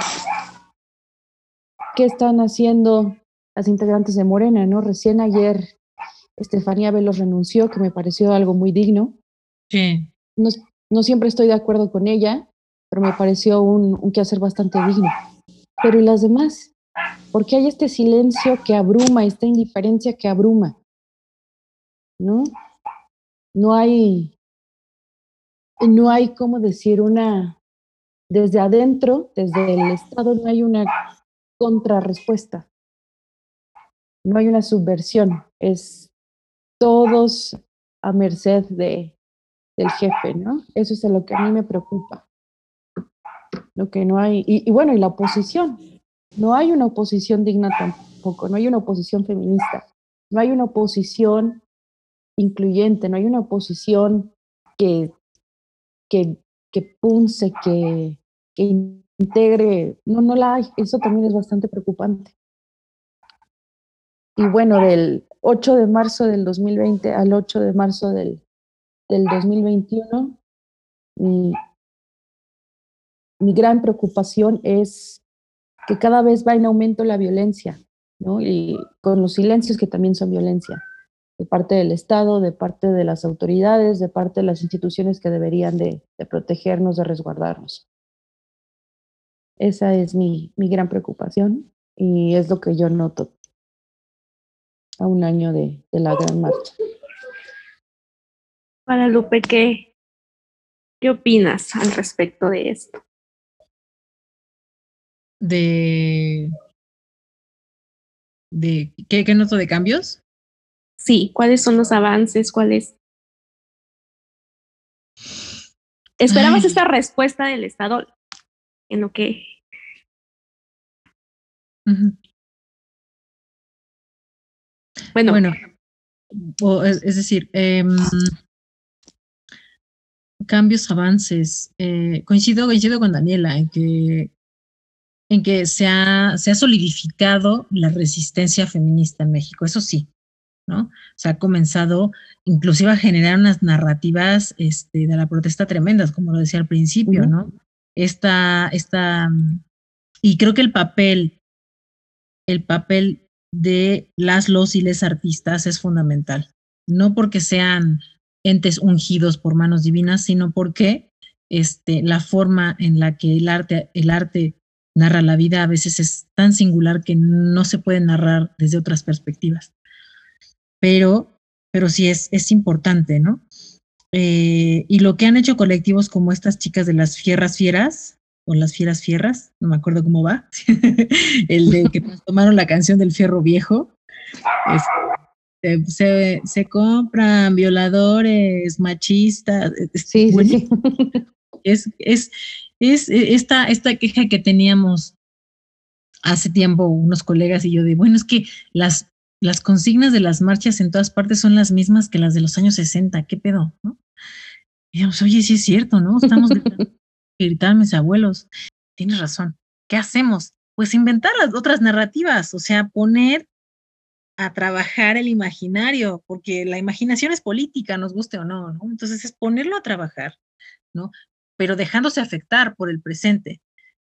[SPEAKER 3] ¿Qué están haciendo las integrantes de Morena? ¿no? Recién ayer Estefanía Velos renunció, que me pareció algo muy digno.
[SPEAKER 4] Sí
[SPEAKER 3] no, siempre estoy de acuerdo con ella, pero me pareció un, un quehacer bastante digno. Pero ¿y las demás? ¿Por qué hay este silencio que abruma, esta indiferencia que abruma? ¿No? No hay, no hay, ¿cómo decir, una, desde adentro, desde el Estado, no hay una contrarrespuesta. No hay una subversión. Es todos a merced de, del jefe, ¿no? Eso es lo que a mí me preocupa. Lo que no hay, y, bueno, y la oposición. No hay una oposición digna tampoco, no hay una oposición feminista, no hay una oposición incluyente, no hay una oposición que, que, que punce, que, que integre, no, no la hay, eso también es bastante preocupante. Y bueno, del 8 de marzo del 2020 al 8 de marzo del del 2021, mi, mi gran preocupación es que cada vez va en aumento la violencia, ¿no? Y con los silencios que también son violencia, de parte del Estado, de parte de las autoridades, de parte de las instituciones que deberían de, protegernos, de resguardarnos. Esa es mi, mi, gran preocupación y es lo que yo noto a un año de, de la gran marcha.
[SPEAKER 2] Guadalupe, ¿qué, ¿qué opinas al respecto de esto?
[SPEAKER 4] De, de ¿qué, ¿qué noto de cambios?
[SPEAKER 2] Sí, ¿cuáles son los avances? ¿Cuáles esperabas esta respuesta del Estado en lo que...
[SPEAKER 4] Bueno, bueno es, decir, em, cambios, avances. Eh, coincido, coincido con Daniela en que, en que se, ha, se ha solidificado la resistencia feminista en México, eso sí, ¿no? Se ha comenzado inclusive a generar unas narrativas este, de la protesta tremendas, como lo decía al principio, ¿no? Esta, esta, y creo que el papel, el papel de las, los y les artistas es fundamental. No porque sean entes ungidos por manos divinas, sino porque este, la forma en la que el arte, el arte narra la vida a veces es tan singular que no se puede narrar desde otras perspectivas. Pero, pero sí es, es importante, ¿no? Eh, y lo que han hecho colectivos como estas chicas de las fierras fieras, o las fieras fierras, no me acuerdo cómo va, el de que tomaron la canción del fierro viejo, se, se, compran violadores, machistas. Sí, sí, Es, es, es esta, esta queja que teníamos hace tiempo unos colegas y yo de, bueno, es que las, las consignas de las marchas en todas partes son las mismas que las de los años 60, ¿qué pedo? ¿no? Digamos, oye, sí es cierto, ¿no? Estamos gritaban mis abuelos, tienes razón, ¿qué hacemos? Pues inventar las otras narrativas, o sea, poner a trabajar el imaginario, porque la imaginación es política, nos guste o no, ¿no? Entonces es ponerlo a trabajar, ¿no? Pero dejándose afectar por el presente.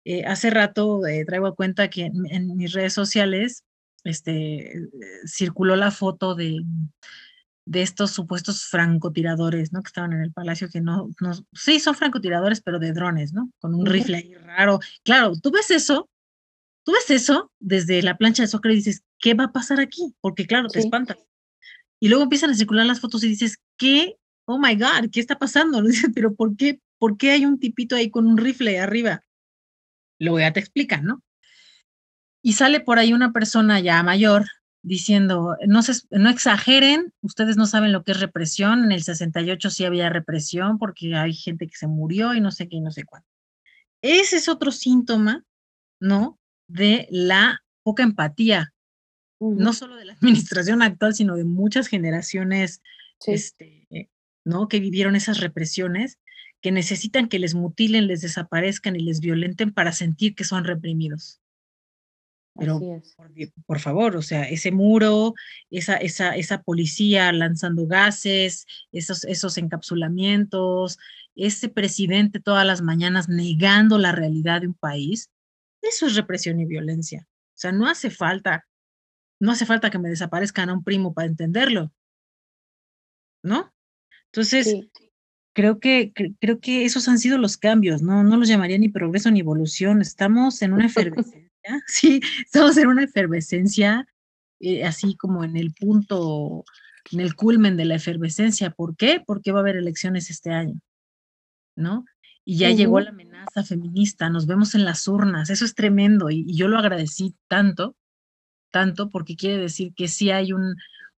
[SPEAKER 4] Eh, hace rato eh, traigo a cuenta que en, mis redes sociales este, eh, circuló la foto de, de estos supuestos francotiradores, ¿no? Que estaban en el palacio, que no, no, sí, son francotiradores, pero de drones, ¿no? Con un rifle ahí raro. Claro, tú ves eso, tú ves eso desde la plancha de soccer y dices, ¿qué va a pasar aquí? Porque claro, te espantas. Y luego empiezan a circular las fotos y dices, ¿qué? Oh my God, ¿qué está pasando? Dices, pero ¿por qué? ¿Por qué hay un tipito ahí con un rifle arriba? Luego ya te explican, ¿no? Y sale por ahí una persona ya mayor diciendo, no, se, no exageren, ustedes no saben lo que es represión, en el 68 sí había represión porque hay gente que se murió y no sé qué y no sé cuánto. Ese es otro síntoma, ¿no? De la poca empatía, no solo de la administración actual, sino de muchas generaciones, este, ¿no? Que vivieron esas represiones, que necesitan que les mutilen, les desaparezcan y les violenten para sentir que son reprimidos. Pero por, favor, o sea, ese muro, esa, esa, esa policía lanzando gases, esos, esos encapsulamientos, ese presidente todas las mañanas negando la realidad de un país, eso es represión y violencia. O sea, no hace falta, no hace falta que me desaparezcan a un primo para entenderlo. ¿No? Entonces, creo que, creo que esos han sido los cambios, ¿no? No los llamaría ni progreso ni evolución. Estamos en una efervescencia Sí, estamos en una efervescencia, eh, así como en el punto, en el culmen de la efervescencia. ¿Por qué? Porque va a haber elecciones este año, ¿no? Y ya llegó la amenaza feminista, nos vemos en las urnas, eso es tremendo y, yo lo agradecí tanto, tanto, porque quiere decir que sí hay un,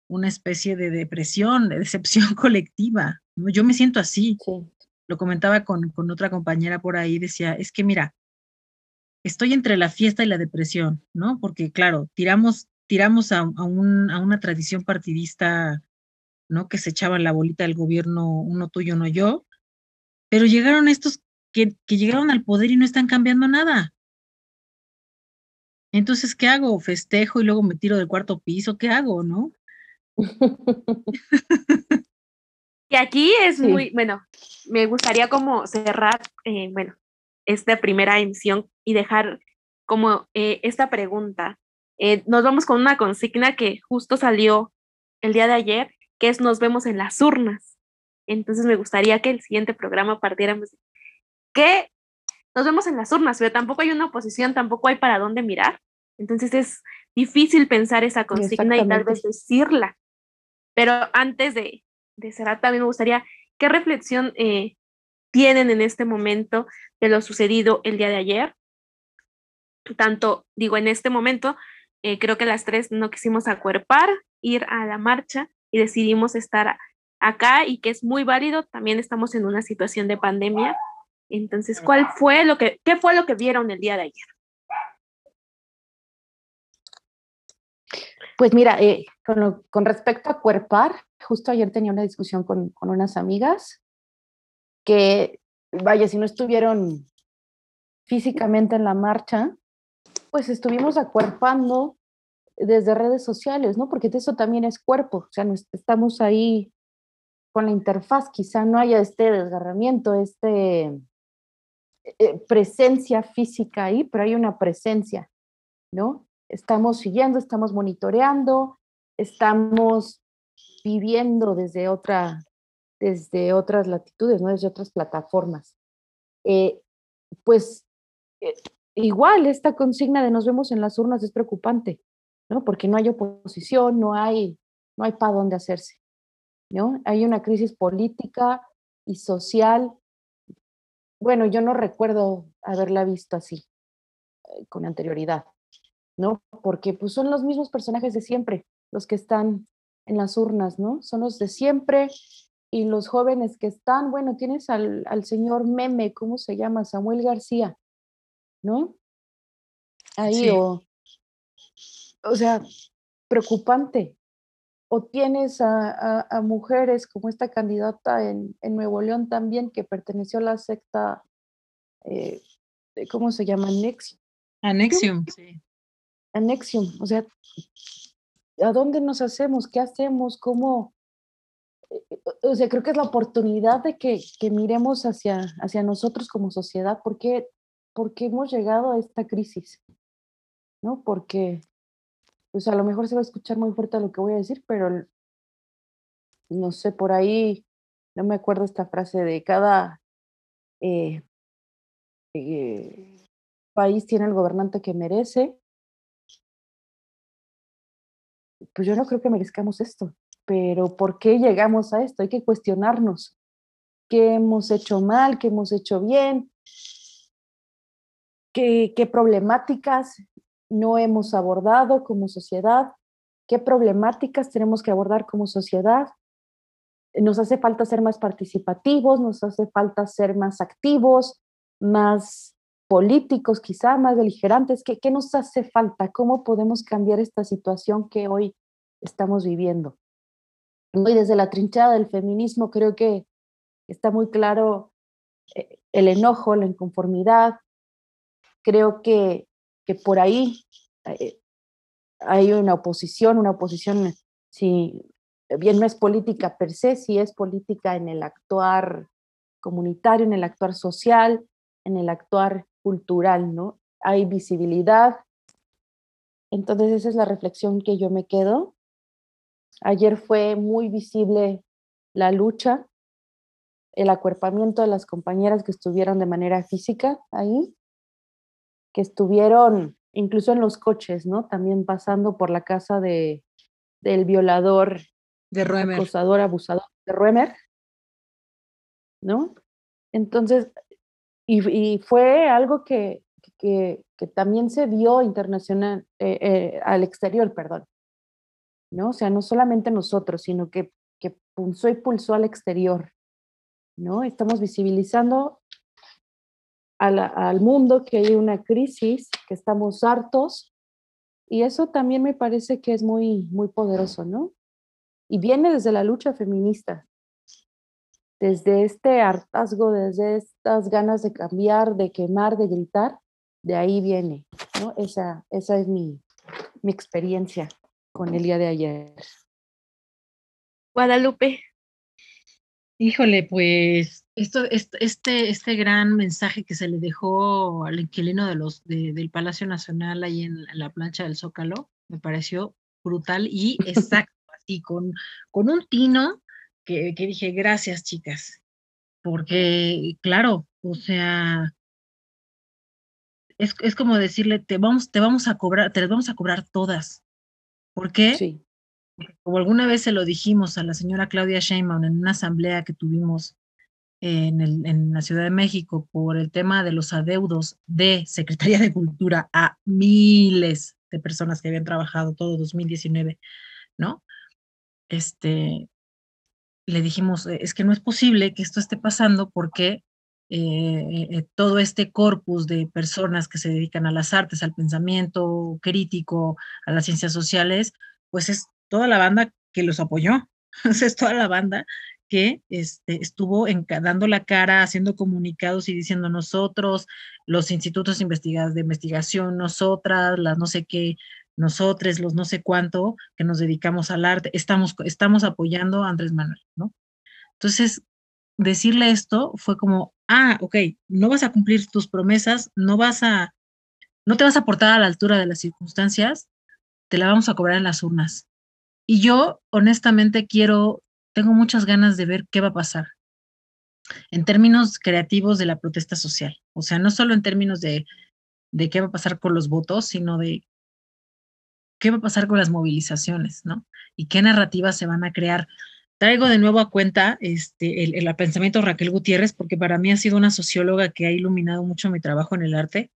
[SPEAKER 4] una especie de depresión, de decepción colectiva. Yo me siento así. Lo comentaba con, con otra compañera por ahí, decía, es que mira, estoy entre la fiesta y la depresión, ¿no? Porque claro, tiramos, tiramos a, una tradición partidista, ¿no? Que se echaban la bolita del gobierno, uno tuyo, uno yo, pero llegaron estos que, que llegaron al poder y no están cambiando nada. Entonces, ¿qué hago? ¿Festejo y luego me tiro del cuarto piso? ¿Qué hago, no?
[SPEAKER 2] y aquí es muy, bueno, me gustaría como cerrar, eh, bueno, esta primera emisión y dejar como eh, esta pregunta. Eh, nos vamos con una consigna que justo salió el día de ayer, que es nos vemos en las urnas. Entonces me gustaría que el siguiente programa partiéramos que nos vemos en las urnas, pero tampoco hay una oposición, tampoco hay para dónde mirar. Entonces es difícil pensar esa consigna y tal vez decirla. Pero antes de, de cerrar, también me gustaría, ¿qué reflexión eh, tienen en este momento de lo sucedido el día de ayer. Tanto, digo, en este momento, eh, creo que las tres no quisimos acuerpar, ir a la marcha y decidimos estar acá y que es muy válido, también estamos en una situación de pandemia. Entonces, ¿cuál fue lo que, qué fue lo que vieron el día de ayer?
[SPEAKER 3] Pues mira, eh, con, respecto a cuerpar, justo ayer tenía una discusión con, con unas amigas que, vaya, si no estuvieron físicamente en la marcha, pues estuvimos acuerpando desde redes sociales, ¿no? Porque eso también es cuerpo, o sea, estamos ahí con la interfaz, quizá no haya este desgarramiento, este eh, presencia física ahí, pero hay una presencia, ¿no? Estamos siguiendo, estamos monitoreando, estamos viviendo desde otra, desde otras latitudes, ¿no? Desde otras plataformas. Eh, pues eh, igual esta consigna de nos vemos en las urnas es preocupante, ¿no? Porque no hay oposición, no hay, no hay para dónde hacerse, ¿no? Hay una crisis política y social. Bueno, yo no recuerdo haberla visto así eh, con anterioridad, ¿no? Porque pues son los mismos personajes de siempre, los que están en las urnas, ¿no? Son los de siempre y los jóvenes que están, bueno, tienes al, al señor meme, ¿cómo se llama? Samuel García, ¿no? Ahí o, o sea, preocupante. O tienes a, mujeres como esta candidata en, en, Nuevo León también que perteneció a la secta, eh, ¿cómo se llama? Anexium.
[SPEAKER 4] Anexium, sí.
[SPEAKER 3] Anexium, o sea, ¿a dónde nos hacemos? ¿Qué hacemos? ¿Cómo? O sea, creo que es la oportunidad de que, que miremos hacia, hacia nosotros como sociedad, porque porque hemos llegado a esta crisis, ¿no? Porque, pues a lo mejor se va a escuchar muy fuerte lo que voy a decir, pero no sé, por ahí, no me acuerdo esta frase de cada eh, eh, país tiene el gobernante que merece. Pues yo no creo que merezcamos esto, pero ¿por qué llegamos a esto? Hay que cuestionarnos qué hemos hecho mal, qué hemos hecho bien, qué, problemáticas no hemos abordado como sociedad, qué problemáticas tenemos que abordar como sociedad. Nos hace falta ser más participativos, nos hace falta ser más activos, más políticos, quizá más beligerantes. ¿Qué, ¿Qué, nos hace falta? ¿Cómo podemos cambiar esta situación que hoy estamos viviendo? Y desde la trinchada del feminismo creo que está muy claro eh, el enojo, la inconformidad, creo que, que por ahí eh, hay una oposición, una oposición, si bien no es política per se, si es política en el actuar comunitario, en el actuar social, en el actuar cultural, ¿no? Hay visibilidad. Entonces esa es la reflexión que yo me quedo. Ayer fue muy visible la lucha, el acuerpamiento de las compañeras que estuvieron de manera física ahí, que estuvieron incluso en los coches, ¿no? También pasando por la casa de, del violador,
[SPEAKER 4] de Ruemer.
[SPEAKER 3] acosador, abusador de Ruemer, ¿no? Entonces, y, fue algo que, que, también se vio internacional, eh, eh, al exterior, perdón, ¿no? O sea, no solamente nosotros, sino que, que pulsó y pulsó al exterior, ¿no? Estamos visibilizando al mundo que hay una crisis, que estamos hartos, y eso también me parece que es muy, muy poderoso, ¿no? Y viene desde la lucha feminista, desde este hartazgo, desde estas ganas de cambiar, de quemar, de gritar, de ahí viene, ¿no? Esa, esa es mi, mi experiencia con el día de ayer.
[SPEAKER 2] Guadalupe.
[SPEAKER 4] Híjole, pues esto, este, este gran mensaje que se le dejó al inquilino de los, del Palacio Nacional ahí en, la plancha del Zócalo, me pareció brutal y exacto, así con, con un tino que, que dije, gracias chicas, porque claro, o sea, es, es, como decirle, te vamos, te vamos a cobrar, te las vamos a cobrar todas. ¿Por qué? Sí. Como alguna vez se lo dijimos a la señora Claudia Sheinbaum en una asamblea que tuvimos en, el, en, la Ciudad de México por el tema de los adeudos de Secretaría de Cultura a miles de personas que habían trabajado todo 2019, ¿no? Este, le dijimos, es que no es posible que esto esté pasando porque eh, eh, todo este corpus de personas que se dedican a las artes, al pensamiento crítico, a las ciencias sociales, pues es toda la banda que los apoyó, es toda la banda que este, estuvo dando la cara, haciendo comunicados y diciendo nosotros, los institutos de investigación, nosotras, las no sé qué, nosotros, los no sé cuánto, que nos dedicamos al arte, estamos, estamos apoyando a Andrés Manuel, ¿no? Entonces, decirle esto fue como, ah, ok, no vas a cumplir tus promesas, no vas a, no te vas a portar a la altura de las circunstancias, te la vamos a cobrar en las urnas. Y yo, honestamente, quiero, tengo muchas ganas de ver qué va a pasar en términos creativos de la protesta social. O sea, no solo en términos de, de qué va a pasar con los votos, sino de qué va a pasar con las movilizaciones, ¿no? Y qué narrativas se van a crear. Traigo de nuevo a cuenta este, el, pensamiento de Raquel Gutiérrez, porque para mí ha sido una socióloga que ha iluminado mucho mi trabajo en el arte.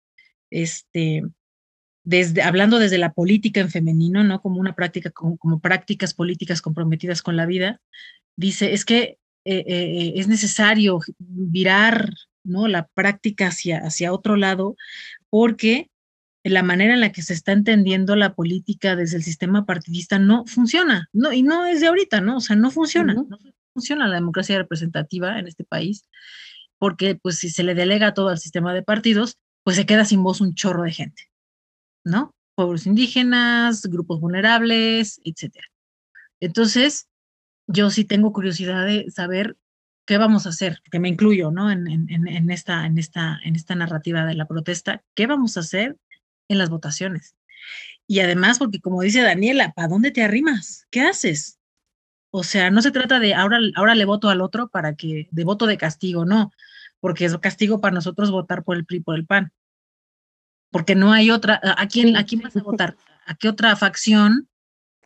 [SPEAKER 4] Este, hablando desde la política en femenino, ¿no? Como una práctica, como, como prácticas políticas comprometidas con la vida, dice, es que eh, eh, es necesario virar. La práctica hacia otro lado, porque la manera en la que se está entendiendo la política desde el sistema partidista no funciona, no, y no es de ahorita, ¿no? O sea, no funciona, no funciona la democracia representativa en este país, porque pues si se le delega todo al sistema de partidos, pues se queda sin voz un chorro de gente. ¿no? Pueblos indígenas, grupos vulnerables, etcétera. Entonces, yo sí tengo curiosidad de saber qué vamos a hacer, que me incluyo, ¿no? En, en, esta, en, esta, en esta narrativa de la protesta, ¿qué vamos a hacer en las votaciones? Y además, porque como dice Daniela, ¿para dónde te arrimas? ¿Qué haces? O sea, no se trata de ahora, ahora le voto al otro para que, de voto de castigo, no, porque es castigo para nosotros votar por el PRI, por el PAN porque no hay otra, ¿a quién, ¿a quién vas a votar? ¿A qué otra facción?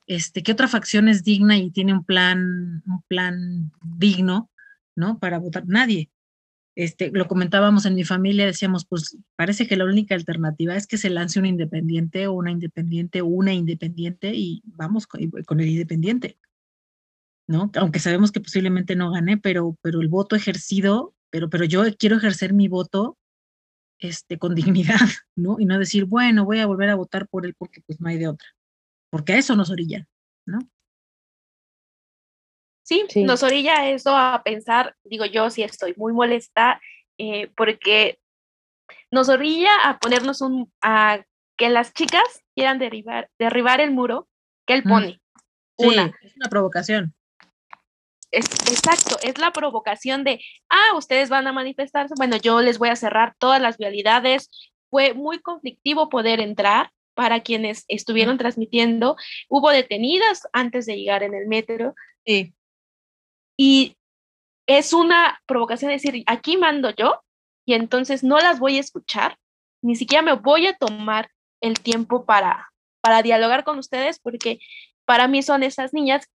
[SPEAKER 4] Este, ¿Qué otra facción es digna y tiene un plan, un plan digno, ¿no? Para votar. Nadie. Este, lo comentábamos en mi familia, decíamos, pues parece que la única alternativa es que se lance un independiente o una independiente o una independiente y vamos con, con, el independiente, ¿no? Aunque sabemos que posiblemente no gane, pero, pero el voto ejercido, pero, pero yo quiero ejercer mi voto este, con dignidad, ¿no? Y no decir, bueno, voy a volver a votar por él porque pues no hay de otra, porque a eso nos orilla, ¿no?
[SPEAKER 2] Sí, nos orilla eso a pensar, digo yo sí estoy muy molesta, eh, porque nos orilla a ponernos un, a que las chicas quieran derribar, derribar el muro que él mm. pone.
[SPEAKER 4] una. Es una provocación
[SPEAKER 2] es exacto, es la provocación de, ah, ustedes van a manifestarse, bueno, yo les voy a cerrar todas las vialidades. Fue muy conflictivo poder entrar para quienes estuvieron transmitiendo. Hubo detenidas antes de llegar en el metro.
[SPEAKER 4] Sí.
[SPEAKER 2] Y es una provocación de decir, aquí mando yo y entonces no las voy a escuchar, ni siquiera me voy a tomar el tiempo para, para dialogar con ustedes porque para mí son esas niñas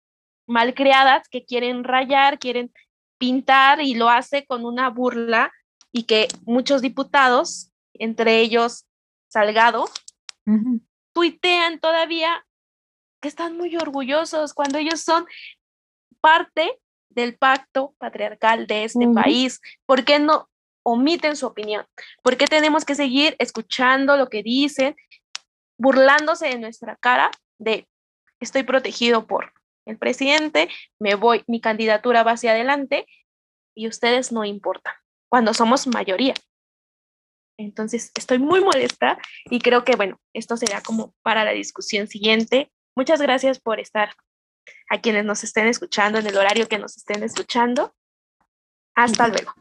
[SPEAKER 2] malcriadas que quieren rayar, quieren pintar y lo hace con una burla y que muchos diputados, entre ellos Salgado, tuitean todavía que están muy orgullosos cuando ellos son parte del pacto patriarcal de este país. ¿Por qué no omiten su opinión? ¿Por qué tenemos que seguir escuchando lo que dicen, burlándose de nuestra cara de estoy protegido por el presidente, me voy, mi candidatura va hacia adelante y ustedes no importan, cuando somos mayoría. Entonces, estoy muy molesta y creo que, bueno, esto será como para la discusión siguiente. Muchas gracias por estar a quienes nos estén escuchando en el horario que nos estén escuchando. Hasta luego.